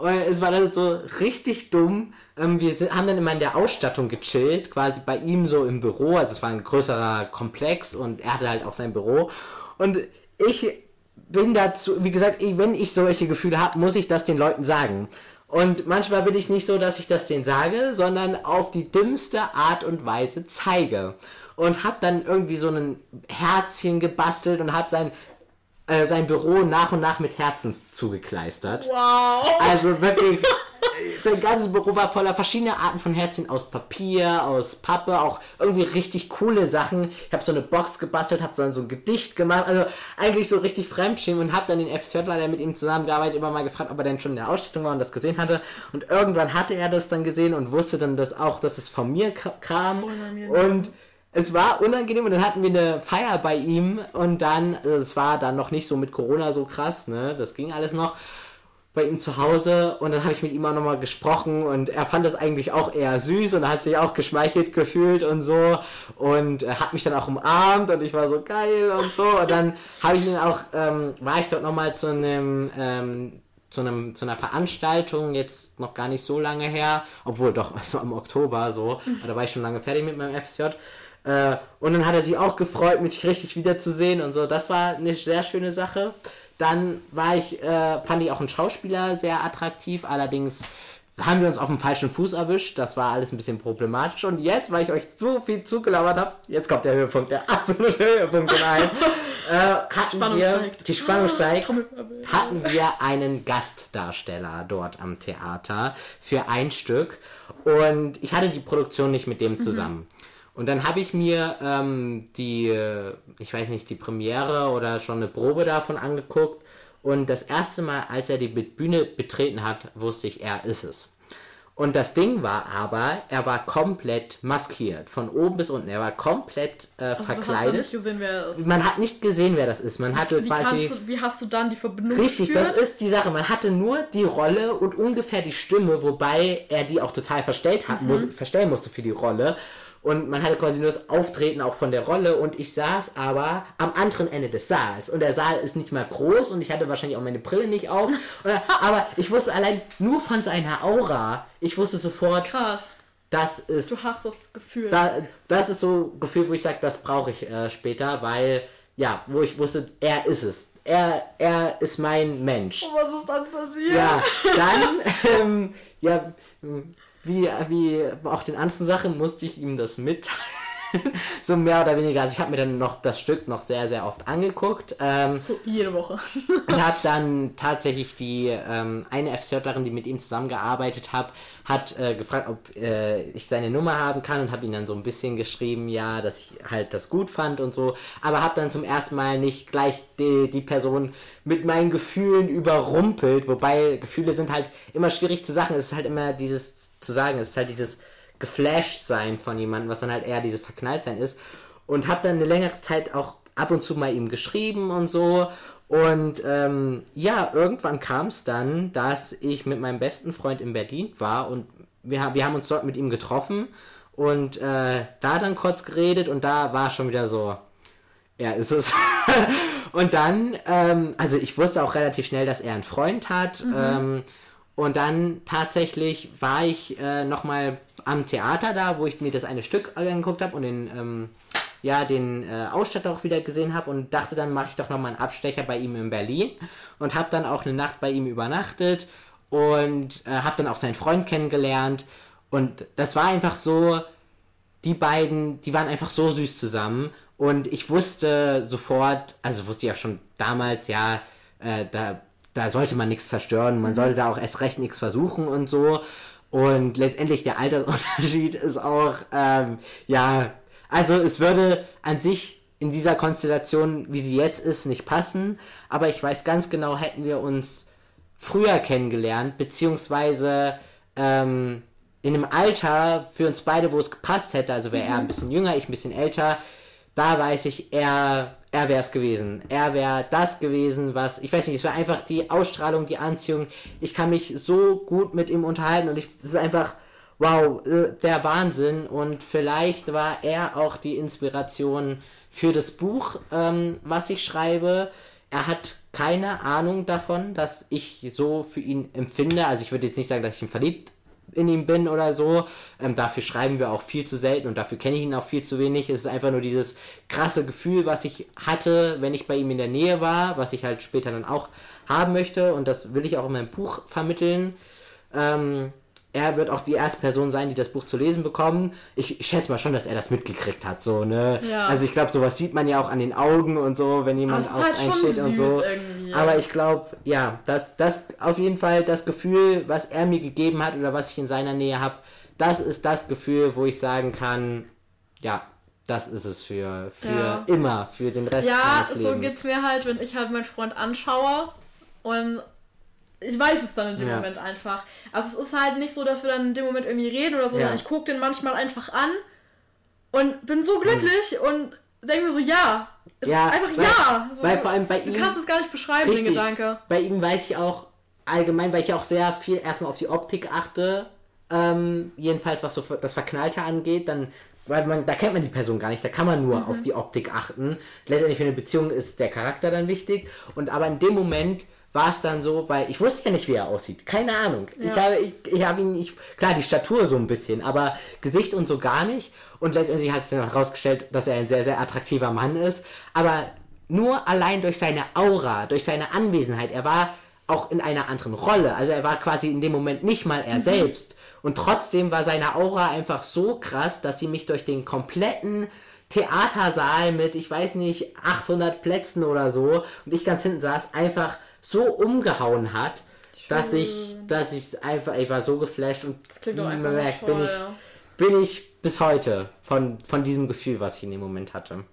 [SPEAKER 1] Es war dann so richtig dumm. Ähm, wir haben dann immer in der Ausstattung gechillt, quasi bei ihm so im Büro. Also es war ein größerer Komplex und er hatte halt auch sein Büro. Und ich bin dazu, wie gesagt, wenn ich solche Gefühle habe, muss ich das den Leuten sagen. Und manchmal bin ich nicht so, dass ich das denen sage, sondern auf die dümmste Art und Weise zeige. Und hab dann irgendwie so ein Herzchen gebastelt und hab sein äh, sein Büro nach und nach mit Herzen zugekleistert.
[SPEAKER 2] Wow.
[SPEAKER 1] Also wirklich, sein ganzes Büro war voller verschiedener Arten von Herzchen aus Papier, aus Pappe, auch irgendwie richtig coole Sachen. Ich habe so eine Box gebastelt, habe dann so ein Gedicht gemacht, also eigentlich so richtig Fremdschämen und habe dann den FSJler, der mit ihm zusammengearbeitet, immer mal gefragt, ob er denn schon in der Ausstellung war und das gesehen hatte. Und irgendwann hatte er das dann gesehen und wusste dann das auch, dass es von mir kam. Und es war unangenehm und dann hatten wir eine Feier bei ihm und dann, also es war dann noch nicht so mit Corona so krass, ne? Das ging alles noch bei ihm zu Hause und dann habe ich mit ihm auch nochmal gesprochen und er fand das eigentlich auch eher süß und hat sich auch geschmeichelt gefühlt und so und hat mich dann auch umarmt und ich war so geil und so und dann habe ich ihn auch, ähm, war ich dort nochmal zu einem, ähm, zu, einem, zu einer Veranstaltung, jetzt noch gar nicht so lange her, obwohl doch, also im Oktober so, da war ich schon lange fertig mit meinem FSJ äh, und dann hat er sich auch gefreut, mich richtig wiederzusehen und so. Das war eine sehr schöne Sache. Dann war ich, äh, fand ich auch einen Schauspieler sehr attraktiv, allerdings haben wir uns auf dem falschen Fuß erwischt. Das war alles ein bisschen problematisch. Und jetzt, weil ich euch zu viel zugelabert habe, jetzt kommt der Höhepunkt, der absolute Höhepunkt rein. äh, hatten Spannung wir, steigt. Die Spannung steigt. Hatten wir einen Gastdarsteller dort am Theater für ein Stück. Und ich hatte die Produktion nicht mit dem zusammen. Mhm. Und dann habe ich mir ähm, die, ich weiß nicht, die Premiere oder schon eine Probe davon angeguckt. Und das erste Mal, als er die Bühne betreten hat, wusste ich, er ist es. Und das Ding war aber, er war komplett maskiert, von oben bis unten. Er war komplett äh, also verkleidet. Du hast nicht gesehen, wer er ist. Man hat nicht gesehen, wer das ist. Man hatte
[SPEAKER 2] wie,
[SPEAKER 1] quasi.
[SPEAKER 2] Du, wie hast du dann die Verbindung
[SPEAKER 1] Richtig, gespürt? das ist die Sache. Man hatte nur die Rolle und ungefähr die Stimme, wobei er die auch total verstellt hat, mhm. muss, verstellen musste für die Rolle. Und man hatte quasi nur das Auftreten auch von der Rolle und ich saß aber am anderen Ende des Saals. Und der Saal ist nicht mal groß und ich hatte wahrscheinlich auch meine Brille nicht auf. aber ich wusste allein nur von seiner Aura, ich wusste sofort.
[SPEAKER 2] Krass.
[SPEAKER 1] Das ist.
[SPEAKER 2] Du hast das Gefühl.
[SPEAKER 1] Da, das ist so ein Gefühl, wo ich sage, das brauche ich äh, später, weil, ja, wo ich wusste, er ist es. Er, er ist mein Mensch.
[SPEAKER 2] Und was ist dann passiert?
[SPEAKER 1] Ja, dann, ähm, ja, wie, wie auch den anderen Sachen musste ich ihm das mitteilen. so mehr oder weniger. Also ich habe mir dann noch das Stück noch sehr, sehr oft angeguckt. Ähm,
[SPEAKER 2] so jede Woche.
[SPEAKER 1] und habe dann tatsächlich die ähm, eine FCJlerin, die mit ihm zusammengearbeitet hat, hat äh, gefragt, ob äh, ich seine Nummer haben kann und habe ihn dann so ein bisschen geschrieben, ja, dass ich halt das gut fand und so. Aber habe dann zum ersten Mal nicht gleich die, die Person mit meinen Gefühlen überrumpelt. Wobei Gefühle sind halt immer schwierig zu sagen. Es ist halt immer dieses zu sagen, es ist halt dieses geflasht sein von jemandem, was dann halt eher dieses Verknalltsein ist. Und habe dann eine längere Zeit auch ab und zu mal ihm geschrieben und so. Und ähm, ja, irgendwann kam es dann, dass ich mit meinem besten Freund in Berlin war und wir, wir haben uns dort mit ihm getroffen und äh, da dann kurz geredet und da war schon wieder so, er ist es. und dann, ähm, also ich wusste auch relativ schnell, dass er einen Freund hat. Mhm. Ähm, Und dann tatsächlich war ich äh, nochmal am Theater da, wo ich mir das eine Stück angeguckt habe und den, ähm, ja, den äh, Ausstatter auch wieder gesehen habe und dachte, dann mache ich doch nochmal einen Abstecher bei ihm in Berlin und habe dann auch eine Nacht bei ihm übernachtet und äh, habe dann auch seinen Freund kennengelernt. Und das war einfach so, die beiden, die waren einfach so süß zusammen. Und ich wusste sofort, also wusste ich auch schon damals, ja, äh, da, da sollte man nichts zerstören, man sollte da auch erst recht nichts versuchen und so. Und letztendlich der Altersunterschied ist auch, ähm, ja, also es würde an sich in dieser Konstellation, wie sie jetzt ist, nicht passen. Aber ich weiß ganz genau, hätten wir uns früher kennengelernt, beziehungsweise ähm, in einem Alter für uns beide, wo es gepasst hätte, also wäre er ein bisschen jünger, ich ein bisschen älter, da weiß ich, er, er wäre es gewesen. Er wäre das gewesen, was, ich weiß nicht, es war einfach die Ausstrahlung, die Anziehung. Ich kann mich so gut mit ihm unterhalten und ich, es ist einfach, wow, äh, der Wahnsinn. Und vielleicht war er auch die Inspiration für das Buch, ähm, was ich schreibe. Er hat keine Ahnung davon, dass ich so für ihn empfinde. Also ich würde jetzt nicht sagen, dass ich ihn verliebt in ihm bin oder so. Ähm, dafür schreiben wir auch viel zu selten und dafür kenne ich ihn auch viel zu wenig. Es ist einfach nur dieses krasse Gefühl, was ich hatte, wenn ich bei ihm in der Nähe war, was ich halt später dann auch haben möchte und das will ich auch in meinem Buch vermitteln. Ähm, er wird auch die erste Person sein, die das Buch zu lesen bekommen. Ich, ich schätze mal schon, dass er das mitgekriegt hat, so, ne?
[SPEAKER 2] Ja.
[SPEAKER 1] Also ich glaube, sowas sieht man ja auch an den Augen und so, wenn jemand auf
[SPEAKER 2] halt
[SPEAKER 1] einsteht und so.
[SPEAKER 2] irgendwie.
[SPEAKER 1] Aber ich glaube, ja, das, das auf jeden Fall das Gefühl, was er mir gegeben hat oder was ich in seiner Nähe habe, das ist das Gefühl, wo ich sagen kann, ja, das ist es für, für
[SPEAKER 2] Ja.
[SPEAKER 1] immer, für den Rest
[SPEAKER 2] Ja,
[SPEAKER 1] meines
[SPEAKER 2] so
[SPEAKER 1] Lebens.
[SPEAKER 2] geht's mir halt, wenn ich halt meinen Freund anschaue und ich weiß es dann in dem
[SPEAKER 1] Ja.
[SPEAKER 2] Moment einfach. Also es ist halt nicht so, dass wir dann in dem Moment irgendwie reden oder so, sondern
[SPEAKER 1] Ja.
[SPEAKER 2] ich gucke den manchmal einfach an und bin so glücklich und denke mir so, ja. Es
[SPEAKER 1] Ja,
[SPEAKER 2] ist einfach
[SPEAKER 1] weil-
[SPEAKER 2] ja. So,
[SPEAKER 1] weil vor allem bei
[SPEAKER 2] du
[SPEAKER 1] ihm-
[SPEAKER 2] kannst es gar nicht beschreiben, den
[SPEAKER 1] Richtig.
[SPEAKER 2] Gedanke.
[SPEAKER 1] Bei ihm weiß ich auch allgemein, weil ich auch sehr viel erstmal auf die Optik achte, ähm, jedenfalls was so das Verknallte angeht, dann, weil man, da kennt man die Person gar nicht, da kann man nur
[SPEAKER 2] Mhm.
[SPEAKER 1] auf die Optik achten. Letztendlich für eine Beziehung ist der Charakter dann wichtig und aber in dem Moment war es dann so, weil ich wusste ja nicht, wie er aussieht. Keine Ahnung. Ich
[SPEAKER 2] Ja.
[SPEAKER 1] habe ich, ich habe ihn, ich, klar, die Statur so ein bisschen, aber Gesicht und so gar nicht. Und letztendlich hat sich dann herausgestellt, dass er ein sehr, sehr attraktiver Mann ist. Aber nur allein durch seine Aura, durch seine Anwesenheit, er war auch in einer anderen Rolle. Also er war quasi in dem Moment nicht mal er selbst. Und trotzdem war seine Aura einfach so krass, dass sie mich durch den kompletten Theatersaal mit, ich weiß nicht, 800 Plätzen oder so, und ich ganz hinten saß, einfach so umgehauen hat, dass ich, dass ich einfach, ich war so geflasht und merkt,
[SPEAKER 2] toll.
[SPEAKER 1] bin ich, bin ich bis heute von, von diesem Gefühl, was ich in dem Moment hatte.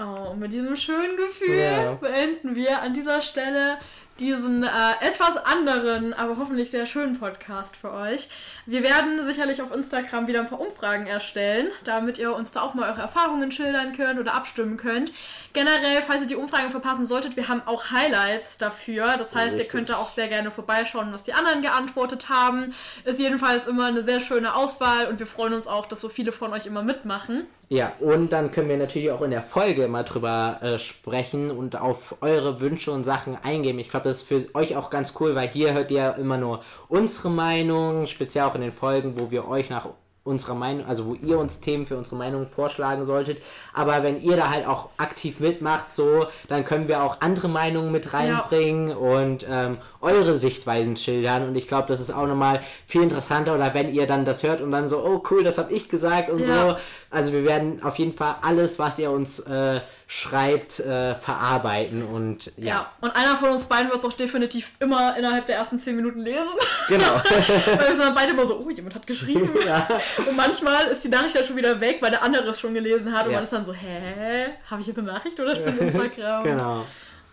[SPEAKER 2] Oh, und mit diesem schönen Gefühl
[SPEAKER 1] Ja.
[SPEAKER 2] beenden wir an dieser Stelle diesen äh, etwas anderen, aber hoffentlich sehr schönen Podcast für euch. Wir werden sicherlich auf Instagram wieder ein paar Umfragen erstellen, damit ihr uns da auch mal eure Erfahrungen schildern könnt oder abstimmen könnt. Generell, falls ihr die Umfragen verpassen solltet, wir haben auch Highlights dafür. Das heißt, ihr
[SPEAKER 1] Richtig.
[SPEAKER 2] könnt da auch sehr gerne vorbeischauen, was die anderen geantwortet haben. Ist jedenfalls immer eine sehr schöne Auswahl und wir freuen uns auch, dass so viele von euch immer mitmachen.
[SPEAKER 1] Ja, und dann können wir natürlich auch in der Folge mal drüber äh, sprechen und auf eure Wünsche und Sachen eingehen. Ich glaube, das ist für euch auch ganz cool, weil hier hört ihr immer nur unsere Meinung, speziell auch in den Folgen, wo wir euch nach unserer Meinung, also wo ihr uns Themen für unsere Meinung vorschlagen solltet. Aber wenn ihr da halt auch aktiv mitmacht, so, dann können wir auch andere Meinungen mit reinbringen und ähm, eure Sichtweisen schildern. Und ich glaube, das ist auch nochmal viel interessanter. Oder wenn ihr dann das hört und dann so, oh cool, das habe ich gesagt und
[SPEAKER 2] Ja.
[SPEAKER 1] so. Also wir werden auf jeden Fall alles, was ihr uns äh, schreibt, äh, verarbeiten und
[SPEAKER 2] Ja.
[SPEAKER 1] ja,
[SPEAKER 2] und einer von uns beiden wird es auch definitiv immer innerhalb der ersten 10 Minuten lesen.
[SPEAKER 1] genau.
[SPEAKER 2] Weil wir sind dann beide immer so, oh, jemand hat geschrieben.
[SPEAKER 1] ja.
[SPEAKER 2] Und manchmal ist die Nachricht dann schon wieder weg, weil der andere es schon gelesen hat. Und
[SPEAKER 1] Ja.
[SPEAKER 2] man ist dann so, hä? Habe ich jetzt eine Nachricht oder ich bin Instagram?
[SPEAKER 1] genau.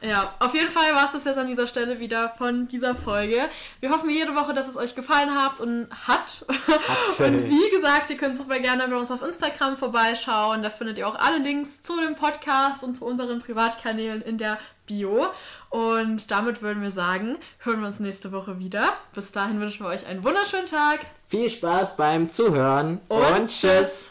[SPEAKER 2] Ja, auf jeden Fall war es das jetzt an dieser Stelle wieder von dieser Folge. Wir hoffen jede Woche, dass es euch gefallen hat und hat. Und wie gesagt, ihr könnt super gerne bei uns auf Instagram vorbeischauen. Da findet ihr auch alle Links zu dem Podcast und zu unseren Privatkanälen in der Bio. Und damit würden wir sagen, hören wir uns nächste Woche wieder. Bis dahin wünschen wir euch einen wunderschönen Tag.
[SPEAKER 1] Viel Spaß beim Zuhören
[SPEAKER 2] Und
[SPEAKER 1] und tschüss.